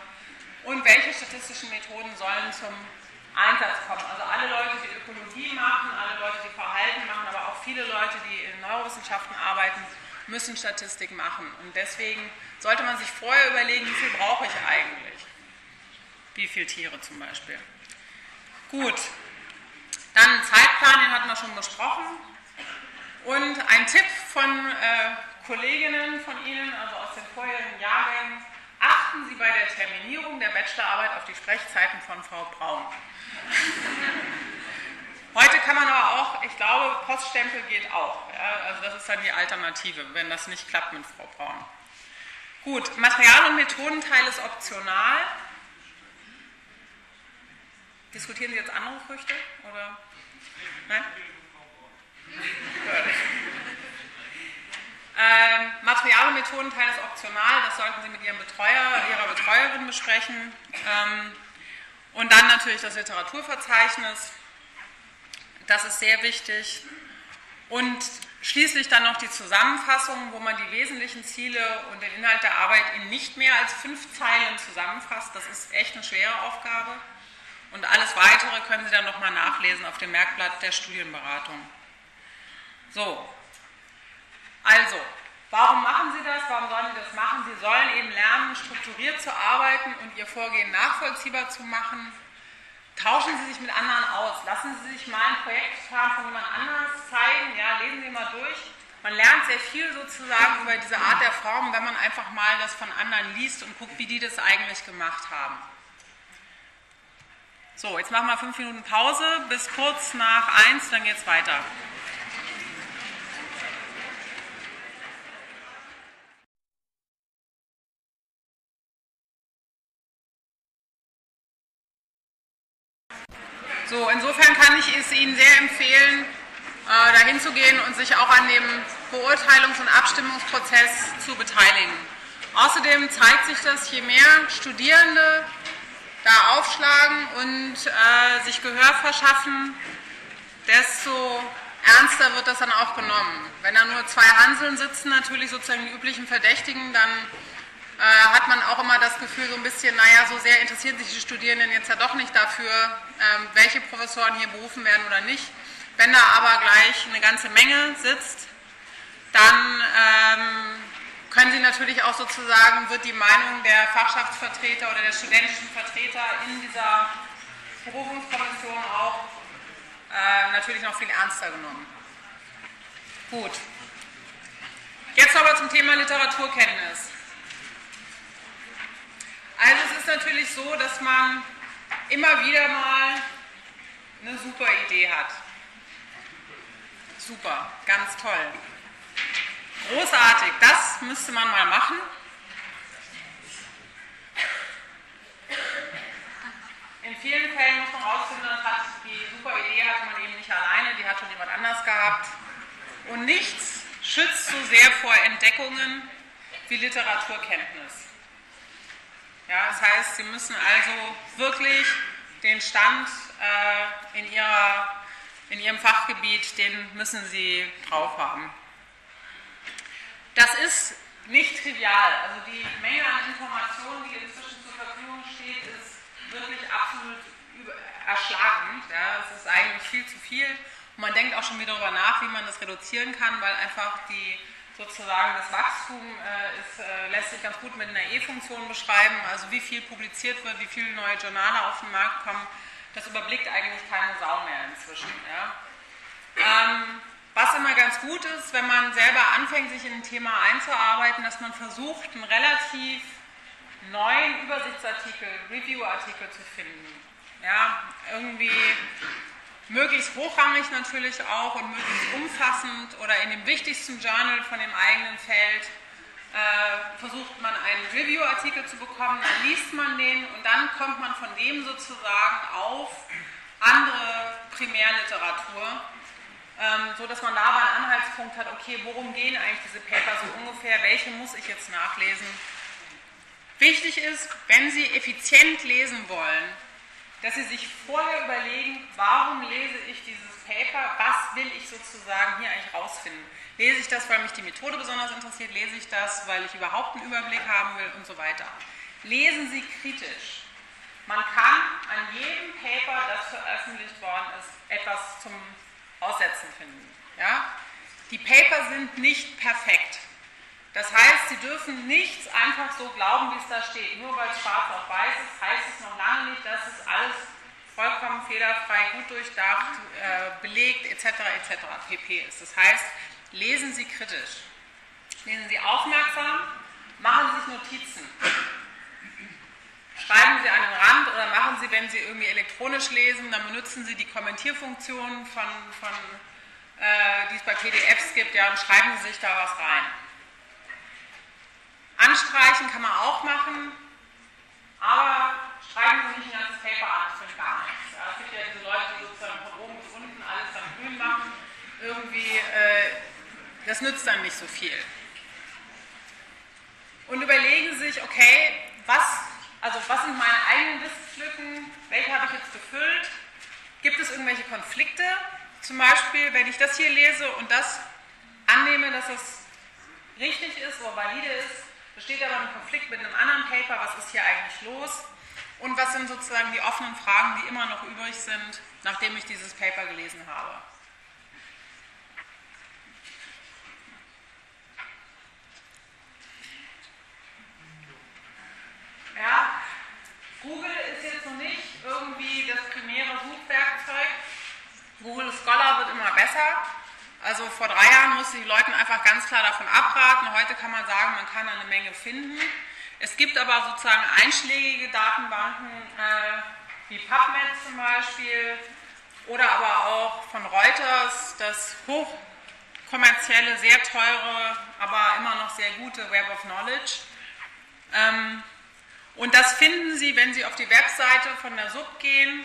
Und welche statistischen Methoden sollen zum Einsatz kommen. Also alle Leute, die Ökologie machen, alle Leute, die Verhalten machen, aber auch viele Leute, die in Neurowissenschaften arbeiten, müssen Statistik machen. Und deswegen sollte man sich vorher überlegen, wie viel brauche ich eigentlich? Wie viele Tiere zum Beispiel? Gut, dann Zeitplan, den hatten wir schon besprochen. Und ein Tipp von äh, Kolleginnen von Ihnen, also aus den vorherigen Jahrgängen, achten Sie bei der Terminierung der Bachelorarbeit auf die Sprechzeiten von Frau Braun. Heute kann man aber auch, ich glaube, Poststempel geht auch. Ja? Also das ist dann die Alternative, wenn das nicht klappt mit Frau Braun. Gut, Material- und Methodenteil ist optional. Diskutieren Sie jetzt andere Früchte? Oder? Ähm, Material- und Methodenteil ist optional, das sollten Sie mit Ihrem Betreuer, Ihrer Betreuerin besprechen. Ähm, und dann natürlich das Literaturverzeichnis, das ist sehr wichtig. Und schließlich dann noch die Zusammenfassung, wo man die wesentlichen Ziele und den Inhalt der Arbeit in nicht mehr als fünf Zeilen zusammenfasst. Das ist echt eine schwere Aufgabe. Und alles Weitere können Sie dann nochmal nachlesen auf dem Merkblatt der Studienberatung. So, also, warum machen Sie das? Warum sollen Sie das machen? Sie sollen eben lernen, strukturiert zu arbeiten und Ihr Vorgehen nachvollziehbar zu machen. Tauschen Sie sich mit anderen aus. Lassen Sie sich mal ein Projektplan von jemand anders zeigen. Ja, lesen Sie mal durch. Man lernt sehr viel sozusagen über diese Art der Form, wenn man einfach mal das von anderen liest und guckt, wie die das eigentlich gemacht haben. So, jetzt machen wir fünf Minuten Pause bis kurz nach eins, dann geht es weiter. So, insofern kann ich es Ihnen sehr empfehlen, äh, dahin zu gehen und sich auch an dem Beurteilungs- und Abstimmungsprozess zu beteiligen. Außerdem zeigt sich das, je mehr Studierende da aufschlagen und äh, sich Gehör verschaffen, desto ernster wird das dann auch genommen. Wenn da nur zwei Hanseln sitzen, natürlich sozusagen die üblichen Verdächtigen, dann äh, hat man auch immer das Gefühl, so ein bisschen, naja, so sehr interessieren sich die Studierenden jetzt ja doch nicht dafür, ähm, welche Professoren hier berufen werden oder nicht. Wenn da aber gleich eine ganze Menge sitzt, dann ähm, können Sie natürlich auch sozusagen, wird die Meinung der Fachschaftsvertreter oder der studentischen Vertreter in dieser Berufungskommission auch äh, natürlich noch viel ernster genommen. Gut. Jetzt aber zum Thema Literaturkenntnis. Also es ist natürlich so, dass man immer wieder mal eine super Idee hat. Super, ganz toll. Großartig, das müsste man mal machen. In vielen Fällen muss man rausfinden, hat die super Idee hatte man eben nicht alleine, die hat schon jemand anders gehabt. Und nichts schützt so sehr vor Entdeckungen wie Literaturkenntnis. Ja, das heißt, Sie müssen also wirklich den Stand äh, in, ihrer, in Ihrem Fachgebiet, den müssen Sie drauf haben. Das ist nicht trivial. Also die Menge an Informationen, die inzwischen zur Verfügung steht, ist wirklich absolut erschlagend. Ja, es ist eigentlich viel zu viel. Und man denkt auch schon wieder darüber nach, wie man das reduzieren kann, weil einfach die sozusagen das Wachstum äh, ist, äh, lässt sich ganz gut mit einer E-Funktion beschreiben, also wie viel publiziert wird, wie viele neue Journale auf den Markt kommen, das überblickt eigentlich keine Sau mehr inzwischen. Ja. Ähm, was immer ganz gut ist, wenn man selber anfängt, sich in ein Thema einzuarbeiten, dass man versucht, einen relativ neuen Übersichtsartikel, Review-Artikel zu finden. Ja, irgendwie möglichst hochrangig natürlich auch und möglichst umfassend oder in dem wichtigsten Journal von dem eigenen Feld äh, versucht man einen Review-Artikel zu bekommen, dann liest man den und dann kommt man von dem sozusagen auf andere Primärliteratur, ähm, so dass man da aber einen Anhaltspunkt hat, okay, worum gehen eigentlich diese Paper so ungefähr, welche muss ich jetzt nachlesen. Wichtig ist, wenn Sie effizient lesen wollen, dass Sie sich vorher überlegen, warum lese ich dieses Paper, was will ich sozusagen hier eigentlich rausfinden. Lese ich das, weil mich die Methode besonders interessiert, lese ich das, weil ich überhaupt einen Überblick haben will und so weiter. Lesen Sie kritisch. Man kann an jedem Paper, das veröffentlicht worden ist, etwas zum Aussetzen finden. Ja? Die Paper sind nicht perfekt. Das heißt, Sie dürfen nichts einfach so glauben, wie es da steht. Nur weil es schwarz auf weiß ist, heißt es noch lange nicht, dass es alles vollkommen fehlerfrei, gut durchdacht, äh, belegt etc. etc. pp. ist. Das heißt, lesen Sie kritisch, lesen Sie aufmerksam, machen Sie sich Notizen. Schreiben Sie einen Rand oder machen Sie, wenn Sie irgendwie elektronisch lesen, dann benutzen Sie die Kommentierfunktion, von, von, äh, die es bei PDFs gibt, ja, und schreiben Sie sich da was rein. Anstreichen kann man auch machen, aber schreiben Sie nicht ein ganzes Paper an, das finde gar nichts. Ja, es gibt ja diese Leute, die sozusagen von oben bis unten alles dann grün machen. Irgendwie, äh, das nützt dann nicht so viel. Und überlegen Sie sich, okay, was, also was sind meine eigenen Wissenslücken, welche habe ich jetzt gefüllt? Gibt es irgendwelche Konflikte? Zum Beispiel, wenn ich das hier lese und das annehme, dass es richtig ist oder valide ist, besteht aber ein Konflikt mit einem anderen Paper, was ist hier eigentlich los? und was sind sozusagen die offenen Fragen, die immer noch übrig sind, nachdem ich dieses Paper gelesen habe. Ja, Google ist jetzt noch nicht irgendwie das primäre Suchwerkzeug. Google Scholar wird immer besser. Also vor drei Jahren musste ich die Leuten einfach ganz klar davon abraten. Heute kann man sagen, man kann eine Menge finden. Es gibt aber sozusagen einschlägige Datenbanken, äh, wie PubMed zum Beispiel, oder aber auch von Reuters, das hochkommerzielle, sehr teure, aber immer noch sehr gute Web of Knowledge. Ähm, und das finden Sie, wenn Sie auf die Webseite von der SUB gehen,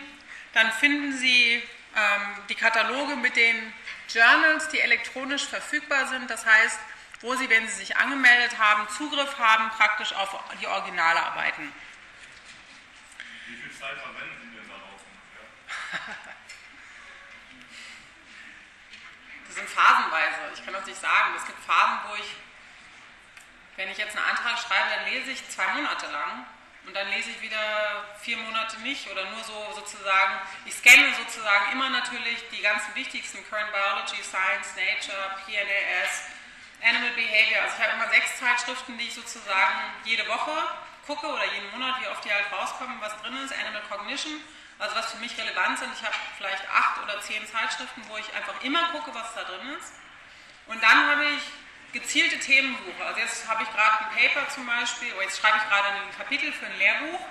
dann finden Sie ähm, die Kataloge mit den Journals, die elektronisch verfügbar sind. Das heißt, wo Sie, wenn Sie sich angemeldet haben, Zugriff haben praktisch auf die Originalarbeiten. Wie viel Zeit verwenden Sie denn darauf? Das sind phasenweise. Ich kann das nicht sagen. Es gibt Phasen, wo ich, wenn ich jetzt einen Antrag schreibe, dann lese ich zwei Monate lang und dann lese ich wieder vier Monate nicht oder nur so sozusagen, ich scanne sozusagen immer natürlich die ganzen wichtigsten Current Biology, Science, Nature, PNAS, Animal Behavior. Also ich habe immer sechs Zeitschriften, die ich sozusagen jede Woche gucke oder jeden Monat, wie oft die halt rauskommen, was drin ist, Animal Cognition, also was für mich relevant sind. Ich habe vielleicht acht oder zehn Zeitschriften, wo ich einfach immer gucke, was da drin ist. Und dann habe ich gezielte Themensuche. Also jetzt habe ich gerade ein Paper zum Beispiel, oder jetzt schreibe ich gerade ein Kapitel für ein Lehrbuch.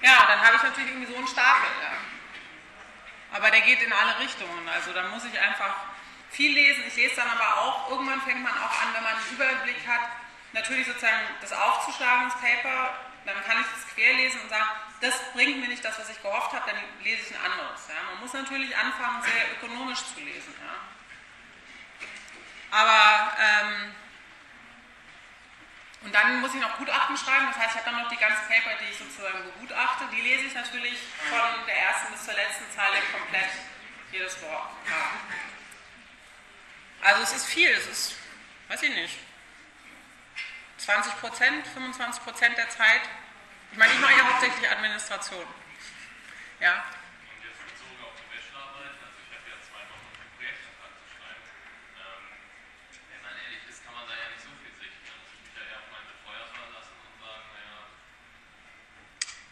Ja, dann habe ich natürlich irgendwie so einen Stapel. Ja. Aber der geht in alle Richtungen. Also dann muss ich einfach viel lesen. Ich lese dann aber auch, irgendwann fängt man auch an, wenn man einen Überblick hat, natürlich sozusagen das aufzuschlagen, das Paper, dann kann ich das querlesen und sagen, das bringt mir nicht das, was ich gehofft habe, dann lese ich ein anderes. Ja. Man muss natürlich anfangen, sehr ökonomisch zu lesen. Ja. Aber, ähm, und dann muss ich noch Gutachten schreiben, das heißt, ich habe dann noch die ganzen Paper, die ich sozusagen begutachte, die lese ich natürlich von der ersten bis zur letzten Zeile komplett jedes Wort. Ja. Also es ist viel, es ist, weiß ich nicht, 20 Prozent, 25 Prozent der Zeit. Ich meine, ich mache ja hauptsächlich Administration. Ja.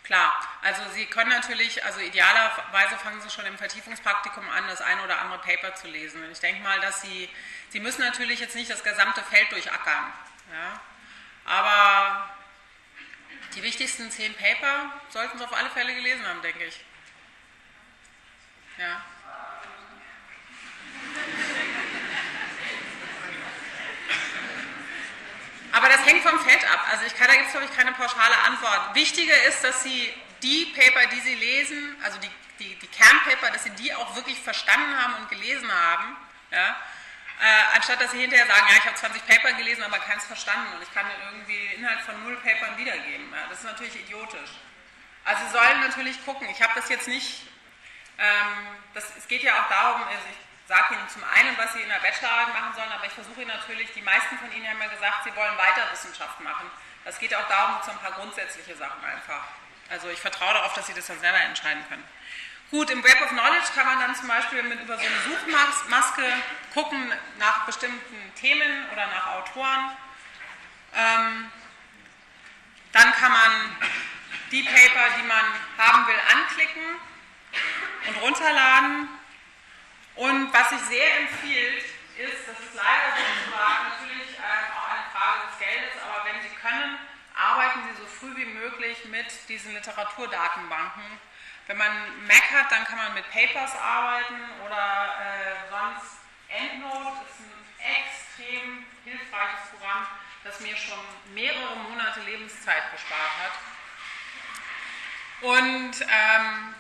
Klar, also Sie können natürlich, also idealerweise fangen Sie schon im Vertiefungspraktikum an, das eine oder andere Paper zu lesen. Und ich denke mal, dass Sie, Sie müssen natürlich jetzt nicht das gesamte Feld durchackern. Ja? Aber die wichtigsten zehn Paper sollten Sie auf alle Fälle gelesen haben, denke ich. Ja. Aber das hängt vom Feld ab. Also ich kann, da gibt es, glaube ich, keine pauschale Antwort. Wichtiger ist, dass Sie die Paper, die Sie lesen, also die, die, die Kernpaper, dass Sie die auch wirklich verstanden haben und gelesen haben. Ja? Äh, anstatt dass Sie hinterher sagen, ja, ich habe 20 Paper gelesen, aber keins verstanden und ich kann dann irgendwie Inhalt von null Papern wiedergeben. Ja? Das ist natürlich idiotisch. Also Sie sollen natürlich gucken. Ich habe das jetzt nicht, ähm, das, es geht ja auch darum, also ich sage Ihnen zum einen, was Sie in der Bachelorarbeit machen sollen, aber ich versuche Ihnen natürlich, die meisten von Ihnen haben ja gesagt, Sie wollen Weiterwissenschaft machen. Das geht auch darum, so ein paar grundsätzliche Sachen einfach. Also ich vertraue darauf, dass Sie das dann selber entscheiden können. Gut, im Web of Knowledge kann man dann zum Beispiel mit über so eine Suchmaske gucken nach bestimmten Themen oder nach Autoren. Ähm, dann kann man die Paper, die man haben will, anklicken und runterladen und was sich sehr empfiehlt, ist, das ist leider sozusagen natürlich ähm, auch eine Frage des Geldes, aber wenn Sie können, arbeiten Sie so früh wie möglich mit diesen Literaturdatenbanken. Wenn man Mac hat, dann kann man mit Papers arbeiten oder äh, sonst EndNote ist ein extrem hilfreiches Programm, das mir schon mehrere Monate Lebenszeit gespart hat. Und ähm,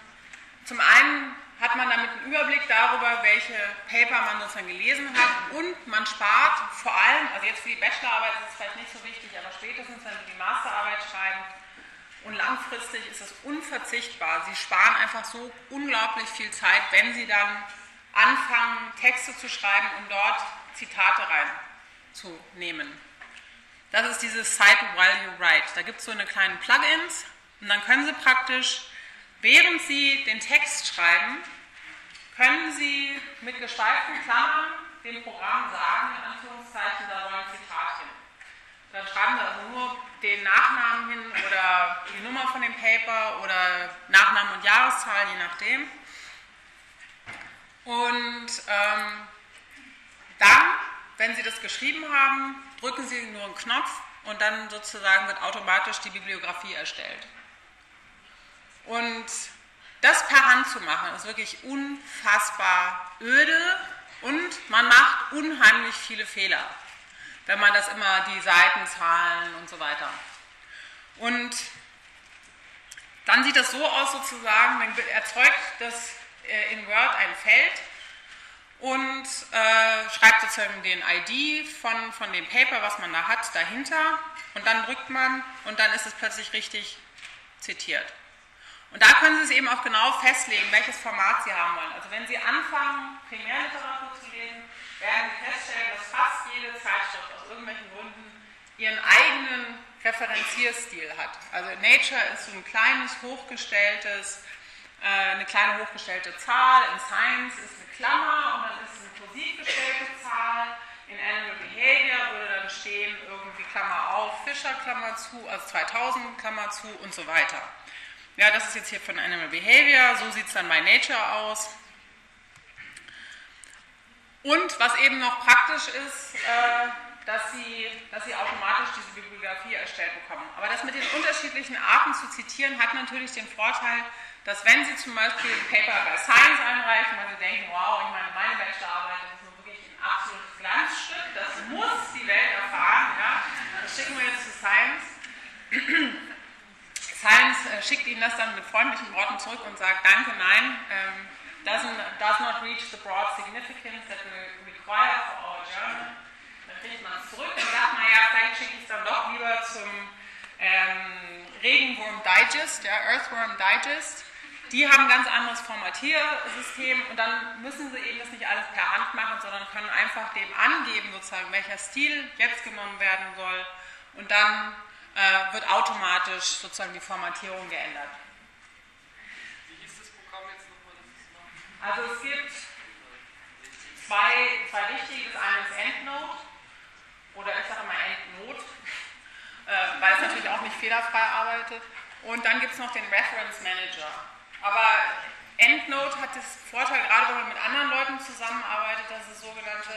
zum einen hat man damit einen Überblick darüber, welche Paper man sozusagen gelesen hat und man spart vor allem, also jetzt für die Bachelorarbeit ist es vielleicht nicht so wichtig, aber spätestens, wenn Sie die Masterarbeit schreiben und langfristig ist es unverzichtbar. Sie sparen einfach so unglaublich viel Zeit, wenn Sie dann anfangen, Texte zu schreiben und dort Zitate reinzunehmen. Das ist dieses Cite While You Write. Da gibt es so eine kleinen Plugins, Und dann können Sie praktisch, während Sie den Text schreiben, können Sie mit geschweiften Klammern dem Programm sagen, in Anführungszeichen, da soll ein Zitat hin. Dann schreiben Sie also nur den Nachnamen hin oder die Nummer von dem Paper oder Nachnamen und Jahreszahl, je nachdem. Und ähm, dann, wenn Sie das geschrieben haben, drücken Sie nur einen Knopf und dann sozusagen wird automatisch die Bibliografie erstellt. Und das per Hand zu machen, ist wirklich unfassbar öde und man macht unheimlich viele Fehler, wenn man das immer die Seitenzahlen und so weiter. Und dann sieht das so aus sozusagen, dann erzeugt das äh, in Word ein Feld und äh, schreibt sozusagen den ID von, von dem Paper, was man da hat, dahinter und dann drückt man und dann ist es plötzlich richtig zitiert. Und da können Sie es eben auch genau festlegen, welches Format Sie haben wollen. Also wenn Sie anfangen, Primärliteratur zu lesen, werden Sie feststellen, dass fast jede Zeitschrift aus irgendwelchen Gründen ihren eigenen Referenzierstil hat. Also Nature ist so ein kleines, hochgestelltes, äh, eine kleine hochgestellte Zahl, in Science ist eine Klammer und dann ist es eine kursiv gestellte Zahl. In Animal Behavior würde dann stehen irgendwie Klammer auf, Fischer Klammer zu, also 2000 Klammer zu und so weiter. Ja, das ist jetzt hier von Animal Behavior, so sieht es dann bei Nature aus. Und was eben noch praktisch ist, äh, dass, sie, dass sie automatisch diese Bibliografie erstellt bekommen. Aber das mit den unterschiedlichen Arten zu zitieren hat natürlich den Vorteil, dass wenn Sie zum Beispiel ein Paper bei Science einreichen, weil Sie denken, wow, ich meine, meine Bachelorarbeit ist nun wirklich ein absolutes Glanzstück, das muss die Welt erfahren, ja, das schicken wir jetzt zu Science. Science äh, schickt Ihnen das dann mit freundlichen Worten zurück und sagt, danke, nein, ähm, doesn't, does not reach the broad significance that we require for our journal. Dann kriegt man es zurück und sagt man, ja, vielleicht schicke ich es dann doch lieber zum ähm, Regenwurm Digest, ja, Earthworm Digest. Die haben ein ganz anderes Formatiersystem und dann müssen sie eben das nicht alles per Hand machen, sondern können einfach dem angeben, sozusagen, welcher Stil jetzt genommen werden soll und dann äh, wird automatisch sozusagen die Formatierung geändert. Wie hieß das Programm jetzt nochmal? Also es gibt zwei, zwei wichtige, das eine ist EndNote oder ich sage immer EndNote, äh, weil es natürlich auch nicht fehlerfrei arbeitet. Und dann gibt es noch den Reference Manager. Aber EndNote hat das Vorteil, gerade wenn man mit anderen Leuten zusammenarbeitet, dass es sogenannte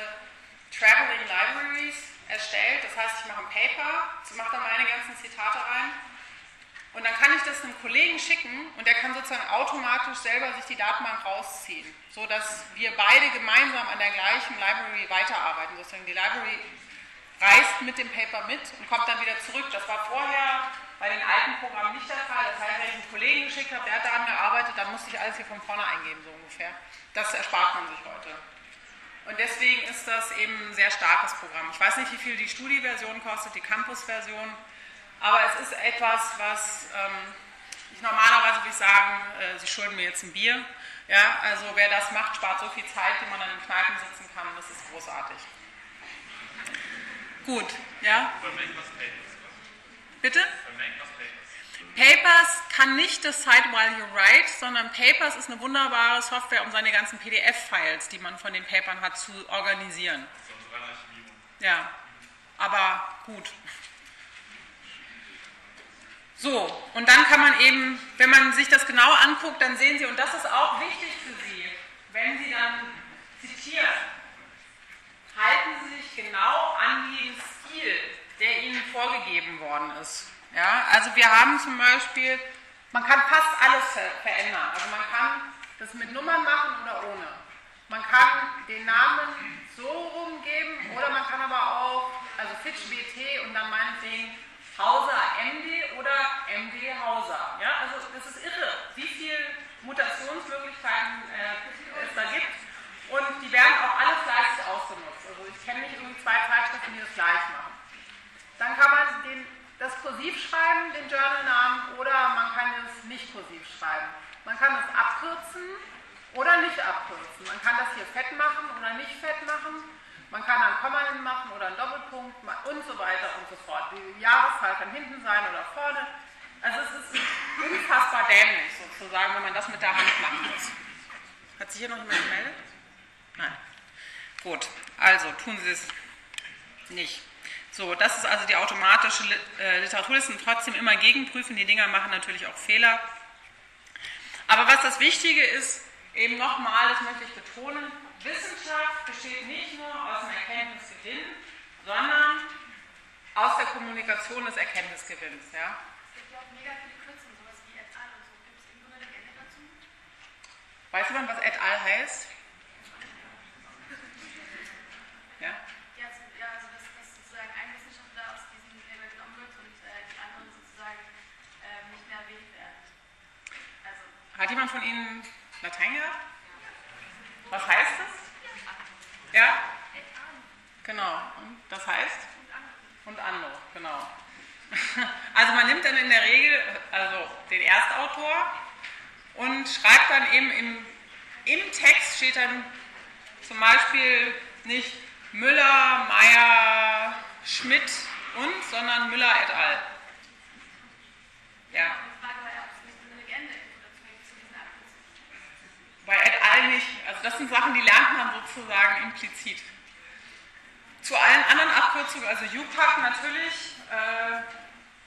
Traveling Libraries erstellt. Das heißt, ich mache ein Paper, mache da meine ganzen Zitate rein und dann kann ich das einem Kollegen schicken und der kann sozusagen automatisch selber sich die Datenbank rausziehen, sodass wir beide gemeinsam an der gleichen Library weiterarbeiten. Sozusagen die Library reist mit dem Paper mit und kommt dann wieder zurück. Das war vorher bei den alten Programmen nicht der Fall. Das heißt, wenn ich einen Kollegen geschickt habe, der hat daran gearbeitet, dann musste ich alles hier von vorne eingeben, so ungefähr. Das erspart man sich heute. Und deswegen ist das eben ein sehr starkes Programm. Ich weiß nicht, wie viel die Studieversion kostet, die Campus-Version, aber es ist etwas, was ähm, ich normalerweise würde ich sagen, äh, Sie schulden mir jetzt ein Bier. Ja, also wer das macht, spart so viel Zeit, die man dann in Kneipen sitzen kann. Das ist großartig. Gut, ja? Bitte? Papers kann nicht das Cite While You Write, sondern Papers ist eine wunderbare Software, um seine ganzen PDF-Files, die man von den Papern hat, zu organisieren. Ja, aber gut. So, und dann kann man eben, wenn man sich das genau anguckt, dann sehen Sie, und das ist auch wichtig für Sie, wenn Sie dann zitieren, halten Sie sich genau an den Stil, der Ihnen vorgegeben worden ist. Ja, also wir haben zum Beispiel, man kann fast alles ver verändern. Also man kann das mit Nummern machen oder ohne. Man kann den Namen so rumgeben oder man kann aber auch, also Fitch BT und dann meinetwegen Hauser MD oder MD Hauser. Ja, also das ist irre, wie viele Mutationsmöglichkeiten äh, es da gibt. Und die werden auch alle fleißig ausgenutzt. Also ich kenne nicht irgendwie zwei Zeitschriften, die das gleich machen. Dann kann man den das kursiv schreiben, den Journalnamen, oder man kann es nicht kursiv schreiben. Man kann es abkürzen oder nicht abkürzen. Man kann das hier fett machen oder nicht fett machen. Man kann ein Komma hin machen oder einen Doppelpunkt und so weiter und so fort. Die Jahreszahl kann hinten sein oder vorne. Also es ist unfassbar dämlich sozusagen, wenn man das mit der Hand machen muss. Hat sich hier noch jemand gemeldet? Nein. Gut, also tun Sie es nicht. So, das ist also die automatische äh, Literaturliste und trotzdem immer gegenprüfen. Die Dinger machen natürlich auch Fehler. Aber was das Wichtige ist, eben nochmal, das möchte ich betonen, Wissenschaft besteht nicht nur aus dem Erkenntnisgewinn, sondern aus der Kommunikation des Erkenntnisgewinns. Ja? Es gibt ja auch mega viele Kürzen, sowas wie et al. und so. Gibt es irgendwo eine Legende dazu? Weiß jemand, was et al heißt? Ja, also dass, dass sozusagen ein Wissenschaftler aus diesem Paper genommen wird und äh, die anderen sozusagen ähm, nicht mehr erwähnt werden. Also, Hat jemand von Ihnen Latein gehabt? Was heißt das? Ja? Genau. Und das heißt? Und andere, genau. Also man nimmt dann in der Regel also den Erstautor und schreibt dann eben im, im Text steht dann zum Beispiel nicht Müller, Meyer, Schmidt und, sondern Müller et al. Ja, ob es nicht eine Legende irgendwo dazu gibt zu diesen Abkürzungen. Bei et al. nicht. Also das sind Sachen, die lernt man sozusagen implizit. Zu allen anderen Abkürzungen, also UPAC natürlich, äh,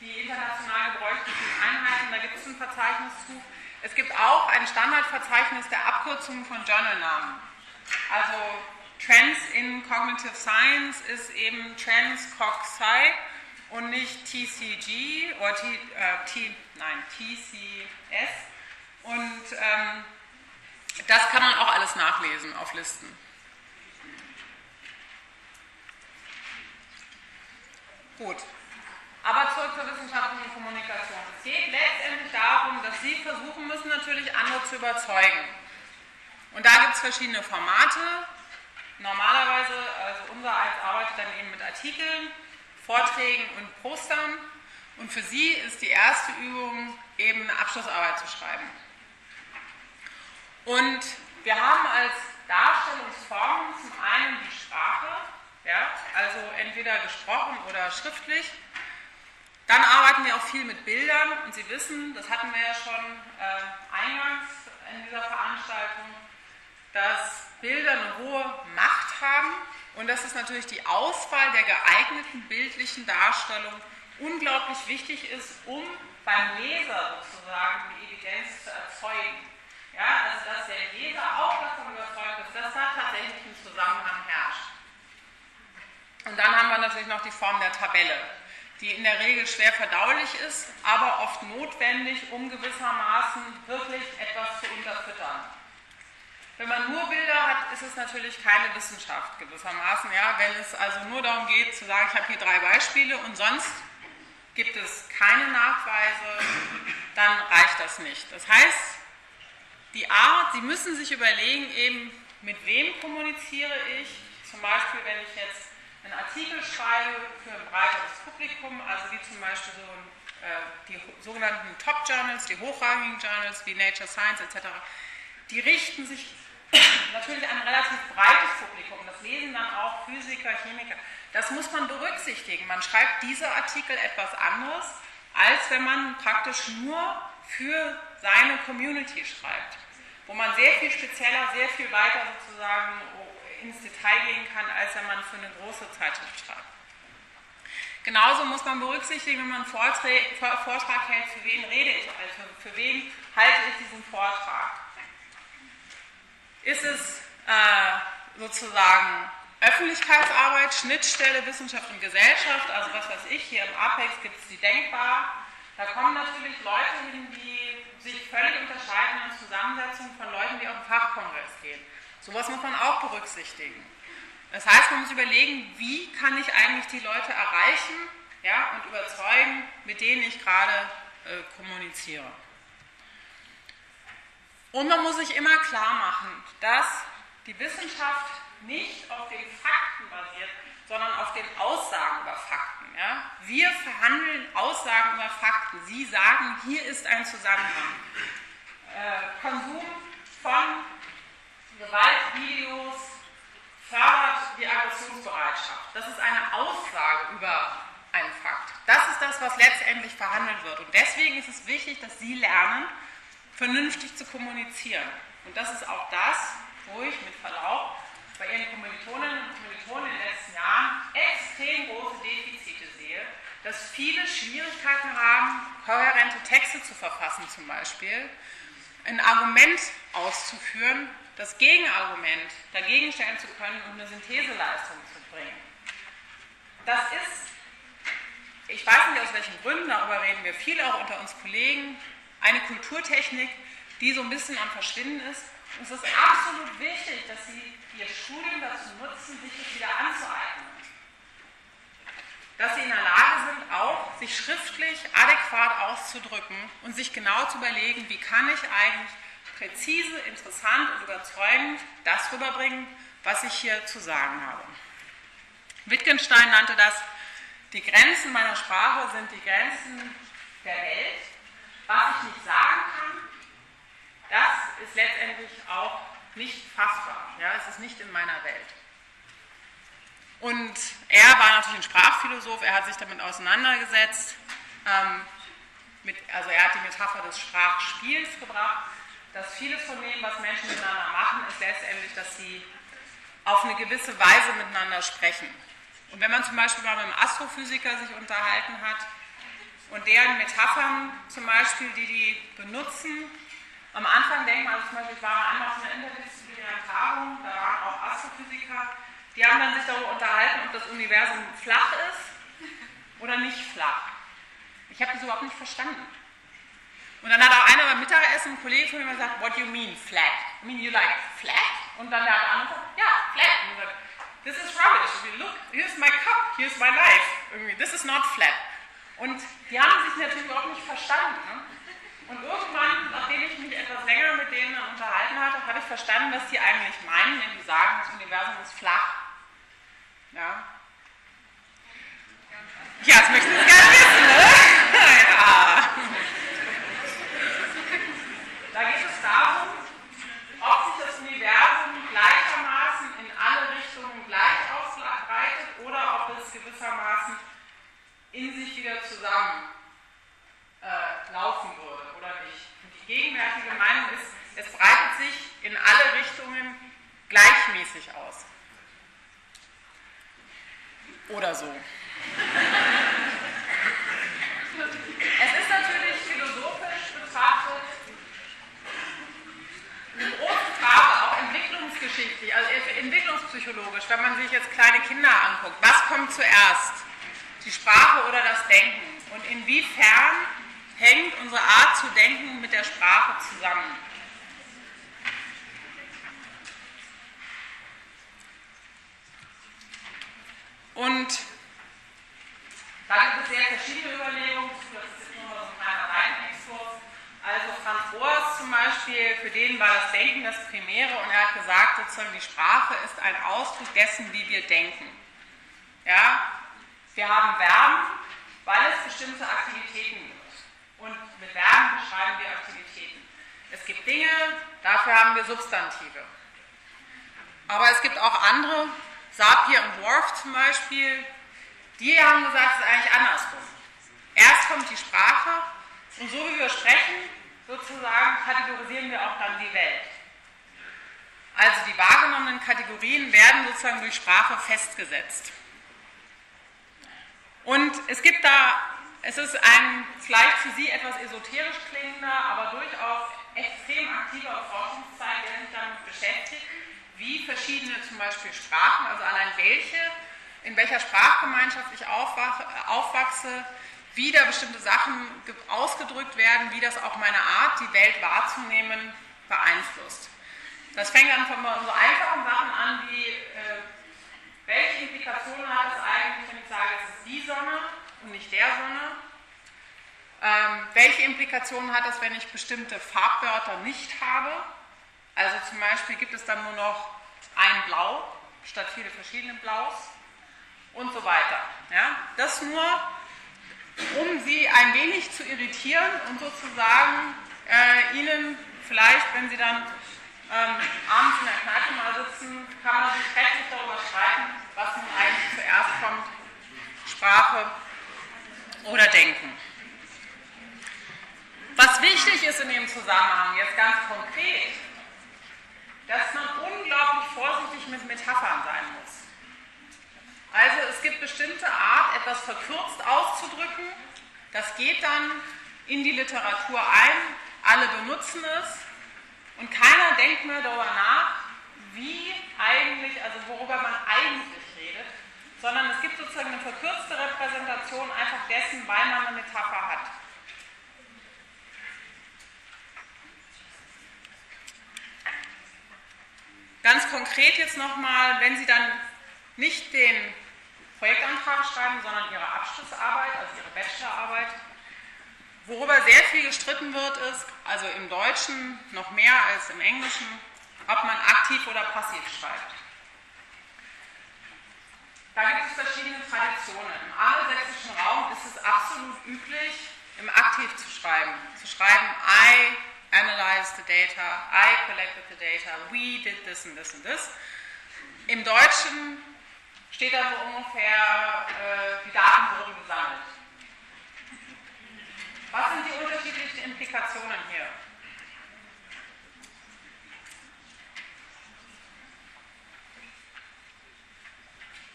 die international gebräuchlichen Einheiten, da gibt es ein Verzeichnis zu. Es gibt auch ein Standardverzeichnis der Abkürzungen von Journalnamen. Also Trends in Cognitive Science ist eben Trans Cog Sci und nicht TCG oder T, äh, T, nein, TCS. Und ähm, das kann man auch alles nachlesen auf Listen. Gut. Aber zurück zur wissenschaftlichen Kommunikation. Es geht letztendlich darum, dass Sie versuchen müssen, natürlich andere zu überzeugen. Und da gibt es verschiedene Formate. Normalerweise, also unser eins arbeitet dann eben mit Artikeln, Vorträgen und Postern. Und für Sie ist die erste Übung eben eine Abschlussarbeit zu schreiben. Und wir haben als Darstellungsform zum einen die Sprache, ja, also entweder gesprochen oder schriftlich. Dann arbeiten wir auch viel mit Bildern und Sie wissen, das hatten wir ja schon äh, eingangs in dieser Veranstaltung, dass Bilder eine hohe Macht haben und dass es natürlich die Auswahl der geeigneten bildlichen Darstellung unglaublich wichtig ist, um beim Leser sozusagen die Evidenz zu erzeugen. Ja, also dass der Leser auch davon überzeugt ist, dass da tatsächlich ein Zusammenhang herrscht. Und dann haben wir natürlich noch die Form der Tabelle, die in der Regel schwer verdaulich ist, aber oft notwendig, um gewissermaßen wirklich etwas zu unterfüttern. Wenn man nur Bilder hat, ist es natürlich keine Wissenschaft gewissermaßen. Ja? Wenn es also nur darum geht zu sagen, ich habe hier drei Beispiele und sonst gibt es keine Nachweise, dann reicht das nicht. Das heißt, die Art, Sie müssen sich überlegen, eben mit wem kommuniziere ich. Zum Beispiel, wenn ich jetzt einen Artikel schreibe für ein breiteres Publikum, also wie zum Beispiel so äh, die sogenannten Top Journals, die hochrangigen Journals wie Nature Science etc., die richten sich natürlich an ein relativ breites Publikum. Das lesen dann auch Physiker, Chemiker. Das muss man berücksichtigen. Man schreibt diese Artikel etwas anderes, als wenn man praktisch nur für seine Community schreibt, wo man sehr viel spezieller, sehr viel weiter sozusagen ins Detail gehen kann, als wenn man für eine große Zeitschrift schreibt. Genauso muss man berücksichtigen, wenn man einen Vortrag, hält, für wen rede ich, also für wen halte ich diesen Vortrag. Ist es äh, sozusagen Öffentlichkeitsarbeit, Schnittstelle Wissenschaft und Gesellschaft, also was weiß ich, hier im Apex gibt es die Denkbar. Da kommen natürlich Leute hin, die sich völlig unterscheiden in Zusammensetzung von Leuten, die auf den Fachkongress gehen. Sowas muss man auch berücksichtigen. Das heißt, man muss überlegen, wie kann ich eigentlich die Leute erreichen ja, und überzeugen, mit denen ich gerade äh, kommuniziere. Und man muss sich immer klar machen, dass die Wissenschaft nicht auf den Fakten basiert, sondern auf den Aussagen über Fakten. Ja? Wir verhandeln Aussagen über Fakten. Sie sagen, hier ist ein Zusammenhang. Äh, Konsum von Gewaltvideos fördert die Aggressionsbereitschaft. Das ist eine Aussage über einen Fakt. Das ist das, was letztendlich verhandelt wird. Und deswegen ist es wichtig, dass Sie lernen, vernünftig zu kommunizieren. Und das ist auch das, ich mit Verlaub bei Ihren Kommilitoninnen und Kommilitonen in den letzten Jahren extrem große Defizite sehe, dass viele Schwierigkeiten haben, kohärente Texte zu verfassen zum Beispiel, ein Argument auszuführen, das Gegenargument dagegen stellen zu können und eine Syntheseleistung zu bringen. Das ist, ich weiß nicht aus welchen Gründen, darüber reden wir viel auch unter uns Kollegen, eine Kulturtechnik, die so ein bisschen am Verschwinden ist. Es ist absolut wichtig, dass Sie Ihr Studium dazu nutzen, sich das wieder anzueignen. Dass Sie in der Lage sind, auch sich schriftlich adäquat auszudrücken und sich genau zu überlegen, wie kann ich eigentlich präzise, interessant und überzeugend das rüberbringen, was ich hier zu sagen habe. Wittgenstein nannte das, die Grenzen meiner Sprache sind die Grenzen der Welt. Was ich nicht sagen kann, das ist letztendlich auch nicht fassbar. Ja, es ist nicht in meiner Welt. Und er war natürlich ein Sprachphilosoph, er hat sich damit auseinandergesetzt. Ähm, mit, also er hat die Metapher des Sprachspiels gebracht, dass vieles von dem, was Menschen miteinander machen, ist letztendlich, dass sie auf eine gewisse Weise miteinander sprechen. Und wenn man zum Beispiel mal mit einem Astrophysiker sich unterhalten hat und deren Metaphern zum Beispiel, die die benutzen, am Anfang denkt man, also zum Beispiel, ich war einmal auf einer interdisziplinären Tagung, da waren auch Astrophysiker, die haben dann sich darüber unterhalten, ob das Universum flach ist oder nicht flach. Ich habe das überhaupt nicht verstanden. Und dann hat auch einer beim Mittagessen, ein Kollege von mir gesagt, what do you mean flat? I mean you like flat? Und dann der andere gesagt, ja, flat. Und gesagt, this is rubbish. Look, here's my cup, here's my life. Irgendwie, this is not flat. Und die haben sich natürlich überhaupt nicht verstanden. Ne? Und irgendwann, nachdem ich mich etwas länger mit denen unterhalten hatte, habe ich verstanden, was sie eigentlich meinen, wenn sie sagen, das Universum ist flach. Ja. Ja, das möchten Sie gerne wissen, ne? ja. Da geht es darum, ob sich das Universum gleichermaßen in alle Richtungen gleich ausbreitet oder ob es gewissermaßen in sich wieder zusammen äh, laufen würde oder nicht. Und die gegenwärtige Meinung ist, es breitet sich in alle Richtungen gleichmäßig aus. Oder so. es ist natürlich philosophisch betrachtet eine große Frage, auch entwicklungsgeschichtlich, also entwicklungspsychologisch, wenn man sich jetzt kleine Kinder anguckt. Was kommt zuerst? Die Sprache oder das Denken? Und inwiefern hängt unsere Art zu denken mit der Sprache zusammen. Und da gibt es sehr verschiedene Überlegungen, das ist nur so ein kleiner Reihenexkurs. Also Franz Boas zum Beispiel, für den war das Denken das Primäre und er hat gesagt, sozusagen die Sprache ist ein Ausdruck dessen, wie wir denken. Ja, wir haben Verben, weil es bestimmte Aktivitäten gibt und mit Verben beschreiben wir Aktivitäten. Es gibt Dinge, dafür haben wir Substantive. Aber es gibt auch andere, Sapir und Worf zum Beispiel, die haben gesagt, es ist eigentlich andersrum. Erst kommt die Sprache und so wie wir sprechen, sozusagen kategorisieren wir auch dann die Welt. Also die wahrgenommenen Kategorien werden sozusagen durch Sprache festgesetzt. Und es gibt da es ist ein vielleicht für Sie etwas esoterisch klingender, aber durchaus extrem aktiver Forschungszweig, der sich damit beschäftigt, wie verschiedene zum Beispiel Sprachen, also allein welche, in welcher Sprachgemeinschaft ich aufwachse, wie da bestimmte Sachen ausgedrückt werden, wie das auch meine Art, die Welt wahrzunehmen, beeinflusst. Das fängt dann von so einfachen Sachen an wie, äh, welche Implikationen hat es eigentlich, wenn ich sage, es ist die Sonne und nicht der Sonne? Ähm, welche Implikationen hat es, wenn ich bestimmte Farbwörter nicht habe? Also zum Beispiel gibt es dann nur noch ein Blau statt viele verschiedene Blaus und so weiter. Ja? Das nur, um Sie ein wenig zu irritieren und sozusagen äh, Ihnen vielleicht, wenn Sie dann ähm, abends in der Kneipe mal sitzen, kann man sich rechtlich darüber streiten, was nun eigentlich zuerst kommt, Sprache oder denken. Was wichtig ist in dem Zusammenhang, jetzt ganz konkret, dass man unglaublich vorsichtig mit Metaphern sein muss. Also es gibt bestimmte Art, etwas verkürzt auszudrücken. Das geht dann in die Literatur ein. Alle benutzen es. Und keiner denkt mehr darüber nach, wie eigentlich, also worüber man eigentlich redet, sondern es gibt sozusagen eine verkürzte Repräsentation einfach dessen, weil man eine Metapher hat. Ganz konkret jetzt nochmal, wenn Sie dann nicht den Projektantrag schreiben, sondern Ihre Abschlussarbeit, also Ihre Bachelorarbeit, worüber sehr viel gestritten wird, ist, also im Deutschen noch mehr als im Englischen, ob man aktiv oder passiv schreibt. Da gibt es verschiedene Traditionen. Im angelsächsischen Raum ist es absolut üblich, im Aktiv zu schreiben. Zu schreiben, I analyzed the data, I collected the data, we did this and this and this. Im Deutschen steht da so ungefähr, äh, die Daten wurden gesammelt. Was sind die unterschiedlichen Implikationen hier?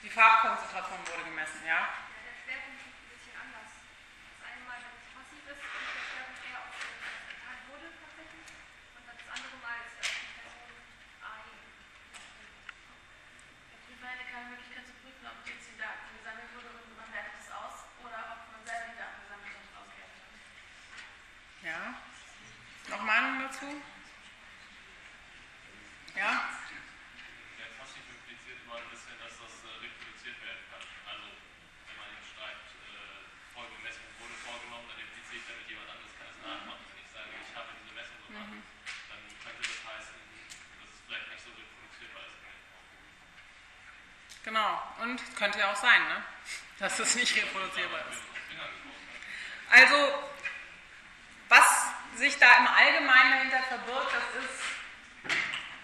Die Farbkonzentration wurde gemessen, ja? Der Schwerpunkt liegt ein bisschen anders. Das eine Mal, wenn es passiv ist, liegt der Schwerpunkt eher auf dem, was getan wurde tatsächlich. Und das andere Mal ist er auf die Person AI. Der Prüfer hätte keine Möglichkeit zu prüfen, ob jetzt die Daten gesammelt wurden und man wertet es aus oder ob man selber die Daten gesammelt hat und ausgewertet hat. Ja? Noch Meinung dazu? Ja? Der Passiv impliziert immer ein bisschen, dass das äh, reproduziert werden kann. Also, wenn man jetzt schreibt, äh, folgende Messung wurde vorgenommen, dann impliziert damit jemand anderes kann es nachmachen. Wenn ich sage, ich habe diese Messung gemacht, dann könnte das heißen, dass es vielleicht nicht so reproduzierbar ist. Genau. Und könnte ja auch sein, ne? dass es nicht reproduzierbar ist. Also, sich da im Allgemeinen dahinter verbirgt, das ist,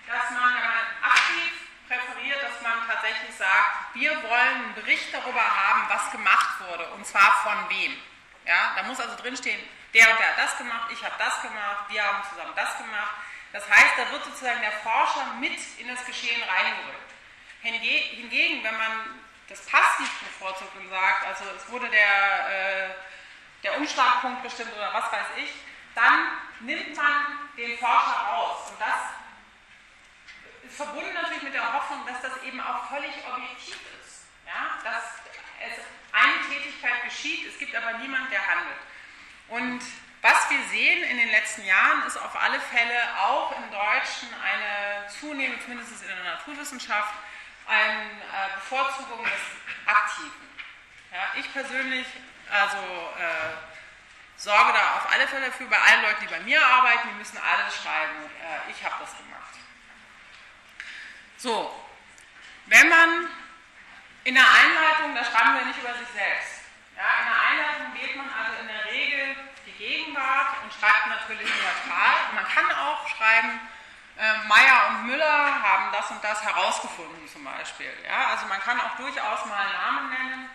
dass man, wenn man aktiv präferiert, dass man tatsächlich sagt, wir wollen einen Bericht darüber haben, was gemacht wurde, und zwar von wem. Ja, da muss also drinstehen, der und der hat das gemacht, ich habe das gemacht, wir haben zusammen das gemacht. Das heißt, da wird sozusagen der Forscher mit in das Geschehen reingerückt. Hinge- Hingegen, wenn man das passiv bevorzugt und sagt, also es wurde der, äh, der Umschlagpunkt bestimmt oder was weiß ich, dann nimmt man den Forscher raus. Und das ist verbunden natürlich mit der Hoffnung, dass das eben auch völlig objektiv ist. Ja? Dass es eine Tätigkeit geschieht, es gibt aber niemand, der handelt. Und was wir sehen in den letzten Jahren, ist auf alle Fälle auch im Deutschen eine zunehmende, zumindest in der Naturwissenschaft, eine äh, Bevorzugung des Aktiven. Ja, ich persönlich also äh, sorge da auf alle Fälle dafür, bei allen Leuten, die bei mir arbeiten, die müssen alle schreiben, äh, ich habe das gemacht. So, wenn man in der Einleitung, da schreiben wir nicht über sich selbst. Ja, in der Einleitung wählt man also in der Regel die Gegenwart und schreibt natürlich neutral. Man kann auch schreiben, äh, Meyer und Müller haben das und das herausgefunden zum Beispiel. Ja, also man kann auch durchaus mal Namen nennen.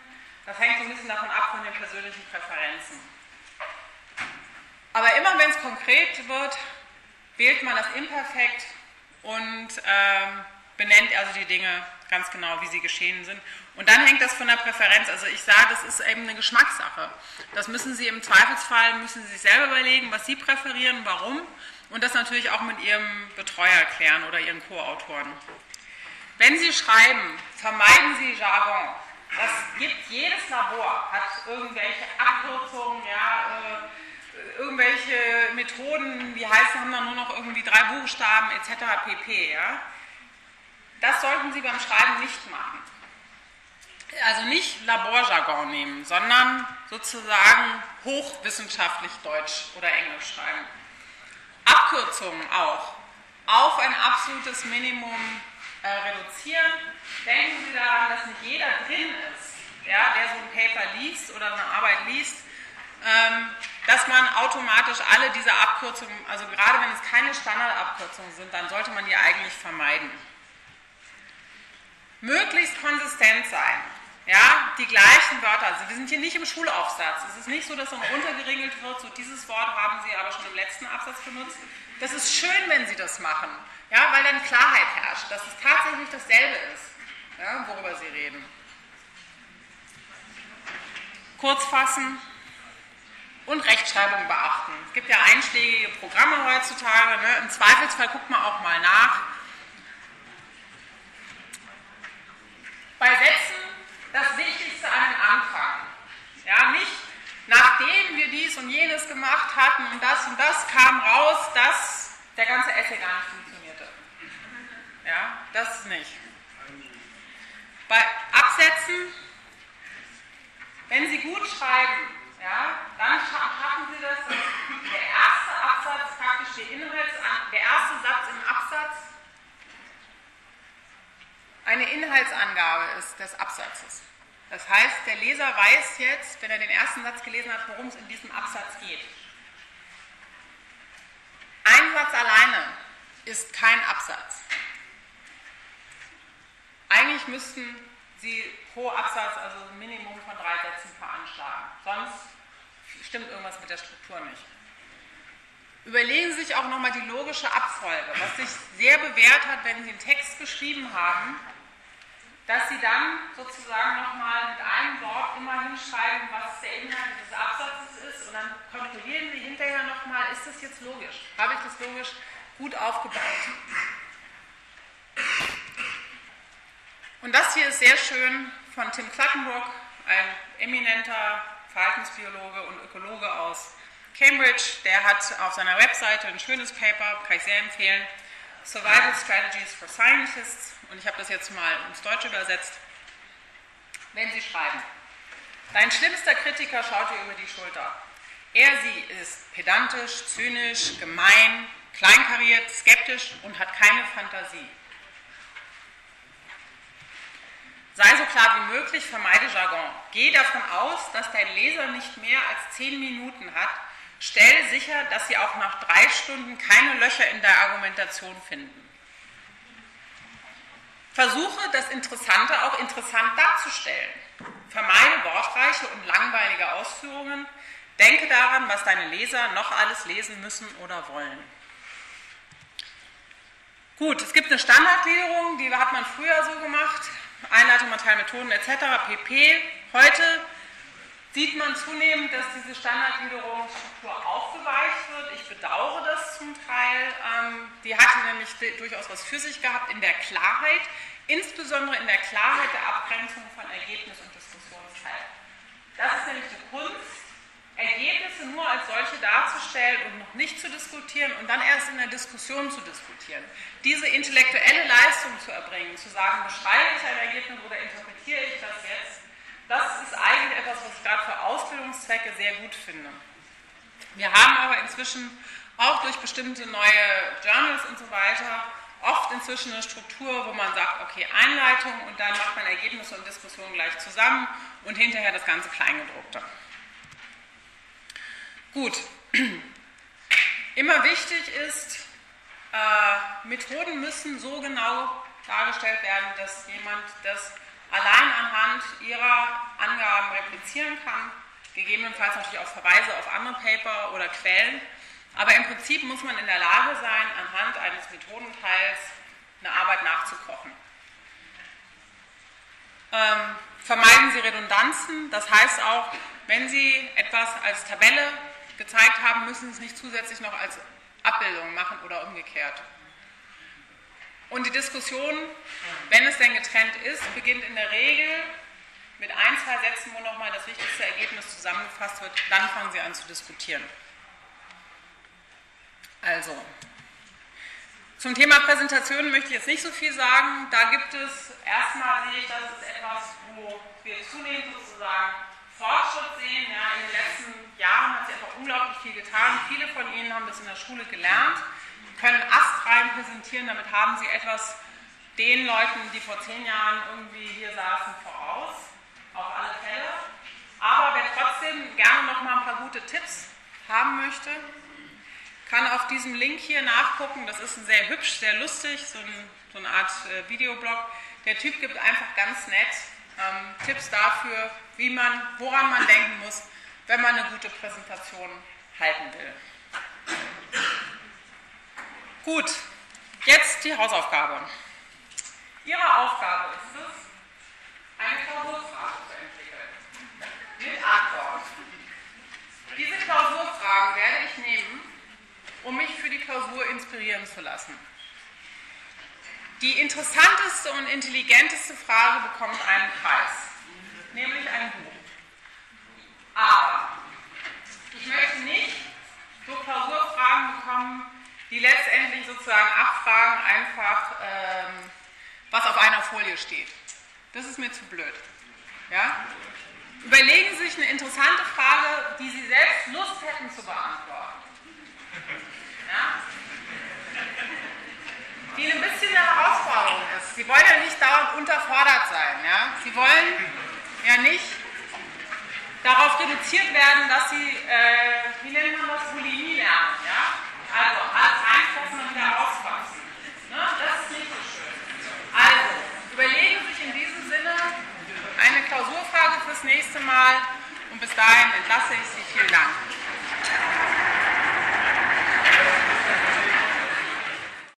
Das hängt so ein bisschen davon ab von den persönlichen Präferenzen. Aber immer wenn es konkret wird, wählt man das Imperfekt und ähm, benennt also die Dinge ganz genau, wie sie geschehen sind. Und dann hängt das von der Präferenz. Also ich sage, das ist eben eine Geschmackssache. Das müssen Sie im Zweifelsfall, müssen Sie sich selber überlegen, was Sie präferieren, warum. Und das natürlich auch mit Ihrem Betreuer klären oder Ihren Co-Autoren. Wenn Sie schreiben, vermeiden Sie Jargon. Das gibt jedes Labor, hat irgendwelche Abkürzungen, ja, äh, irgendwelche Methoden, die heißen, haben dann nur noch irgendwie drei Buchstaben etc. pp. Ja. Das sollten Sie beim Schreiben nicht machen. Also nicht Laborjargon nehmen, sondern sozusagen hochwissenschaftlich Deutsch oder Englisch schreiben. Abkürzungen auch auf ein absolutes Minimum äh, reduzieren. Denken Sie daran, dass nicht jeder drin ist, ja, der so ein Paper liest oder eine Arbeit liest, ähm, dass man automatisch alle diese Abkürzungen, also gerade wenn es keine Standardabkürzungen sind, dann sollte man die eigentlich vermeiden. Möglichst konsistent sein. ja, die gleichen Wörter. Also wir sind hier nicht im Schulaufsatz. Es ist nicht so, dass dann runtergeringelt wird, so dieses Wort haben Sie aber schon im letzten Absatz benutzt. Das ist schön, wenn Sie das machen, ja, weil dann Klarheit herrscht, dass es tatsächlich dasselbe ist, ja, worüber Sie reden. Kurz fassen und Rechtschreibung beachten. Es gibt ja einschlägige Programme heutzutage. Ne? Im Zweifelsfall guckt man auch mal nach. Bei Sätzen das Wichtigste an den Anfang. Ja, nicht nachdem wir dies und jenes gemacht hatten und das und das kam raus, dass der ganze Essay gar nicht funktionierte. Ja, das nicht. Bei Absätzen, wenn Sie gut schreiben, ja, dann schaffen Sie das, dass der erste Absatz praktisch der Inhaltsan der erste Satz im Absatz eine Inhaltsangabe ist des Absatzes. Das heißt, der Leser weiß jetzt, wenn er den ersten Satz gelesen hat, worum es in diesem Absatz geht. Ein Satz alleine ist kein Absatz. Eigentlich müssten Sie pro Absatz also ein Minimum von drei Sätzen veranschlagen. Sonst stimmt irgendwas mit der Struktur nicht. Überlegen Sie sich auch nochmal die logische Abfolge, was sich sehr bewährt hat, wenn Sie einen Text geschrieben haben, dass Sie dann sozusagen nochmal mit einem Wort immer hinschreiben, was der Inhalt des Absatzes ist und dann kontrollieren Sie hinterher nochmal, ist das jetzt logisch? Habe ich das logisch gut aufgebaut? Und das hier ist sehr schön von Tim Cluttenbrook, ein eminenter Verhaltensbiologe und Ökologe aus Cambridge. Der hat auf seiner Webseite ein schönes Paper, kann ich sehr empfehlen, Survival Strategies for Scientists. Und ich habe das jetzt mal ins Deutsche übersetzt. Wenn Sie schreiben, dein schlimmster Kritiker schaut dir über die Schulter. Er, sie ist pedantisch, zynisch, gemein, kleinkariert, skeptisch und hat keine Fantasie. Sei so klar wie möglich, vermeide Jargon. Geh davon aus, dass dein Leser nicht mehr als zehn Minuten hat. Stell sicher, dass sie auch nach drei Stunden keine Löcher in der Argumentation finden. Versuche, das Interessante auch interessant darzustellen. Vermeide wortreiche und langweilige Ausführungen. Denke daran, was deine Leser noch alles lesen müssen oder wollen. Gut, es gibt eine Standardgliederung, die hat man früher so gemacht. Einleitung, Methoden etc. pp. Heute sieht man zunehmend, dass diese Standardgliederungsstruktur aufgeweicht wird. Ich bedauere das zum Teil. Ähm, die hatte nämlich durchaus was für sich gehabt in der Klarheit, insbesondere in der Klarheit der Abgrenzung von Ergebnis und Diskussionsteil. Das ist nämlich die Kunst, Ergebnisse nur als solche darzustellen und noch nicht zu diskutieren und dann erst in der Diskussion zu diskutieren. Diese intellektuelle Leistung zu erbringen, zu sagen, beschreibe ich ein Ergebnis oder interpretiere ich das jetzt, das ist eigentlich etwas, was ich gerade für Ausbildungszwecke sehr gut finde. Wir haben aber inzwischen auch durch bestimmte neue Journals und so weiter oft inzwischen eine Struktur, wo man sagt, okay, Einleitung und dann macht man Ergebnisse und Diskussionen gleich zusammen und hinterher das ganze Kleingedruckte. Gut. Immer wichtig ist, äh, Methoden müssen so genau dargestellt werden, dass jemand das allein anhand ihrer Angaben replizieren kann, gegebenenfalls natürlich auch Verweise auf andere Paper oder Quellen. Aber im Prinzip muss man in der Lage sein, anhand eines Methodenteils eine Arbeit nachzukochen. Ähm, vermeiden Sie Redundanzen, das heißt auch, wenn Sie etwas als Tabelle gezeigt haben, müssen es nicht zusätzlich noch als Abbildung machen oder umgekehrt. Und die Diskussion, wenn es denn getrennt ist, beginnt in der Regel mit ein, zwei Sätzen, wo nochmal das wichtigste Ergebnis zusammengefasst wird. Dann fangen Sie an zu diskutieren. Also, zum Thema Präsentation möchte ich jetzt nicht so viel sagen. Da gibt es, erstmal sehe ich, das ist etwas, wo wir zunehmend sozusagen Fortschritt sehen. Ja, in den letzten Jahren hat sich einfach unglaublich viel getan. Viele von Ihnen haben das in der Schule gelernt, können astrein präsentieren, damit haben Sie etwas den Leuten, die vor zehn Jahren irgendwie hier saßen, voraus, auf alle Fälle. Aber wer trotzdem gerne noch mal ein paar gute Tipps haben möchte, kann auf diesem Link hier nachgucken. Das ist ein sehr hübsch, sehr lustig, so, ein, so eine Art äh, Videoblog. Der Typ gibt einfach ganz nett ähm, Tipps dafür, wie man, woran man denken muss, wenn man eine gute Präsentation halten will. Gut, jetzt die Hausaufgabe. Ihre Aufgabe ist es, eine Klausurfrage zu entwickeln. Mit Antwort. Diese Klausurfragen werde ich nehmen, um mich für die Klausur inspirieren zu lassen. Die interessanteste und intelligenteste Frage bekommt einen Preis, nämlich ein Buch. Aber ich möchte nicht so Klausurfragen bekommen, die letztendlich sozusagen abfragen, einfach, ähm, was auf einer Folie steht. Das ist mir zu blöd. Ja? Überlegen Sie sich eine interessante Frage, die Sie selbst Lust hätten zu beantworten. Ja? Die ein bisschen eine Herausforderung ist. Sie wollen ja nicht dauernd unterfordert sein. Ja? Sie wollen ja nicht darauf reduziert werden, dass sie, äh, wie nennt man das, Bulimie lernen. Ja? Also, alles reinfressen und wieder rausfassen. Ne? Das ist nicht so schön. Also, überlegen Sie sich in diesem Sinne eine Klausurfrage fürs nächste Mal und bis dahin entlasse ich Sie. Vielen Dank.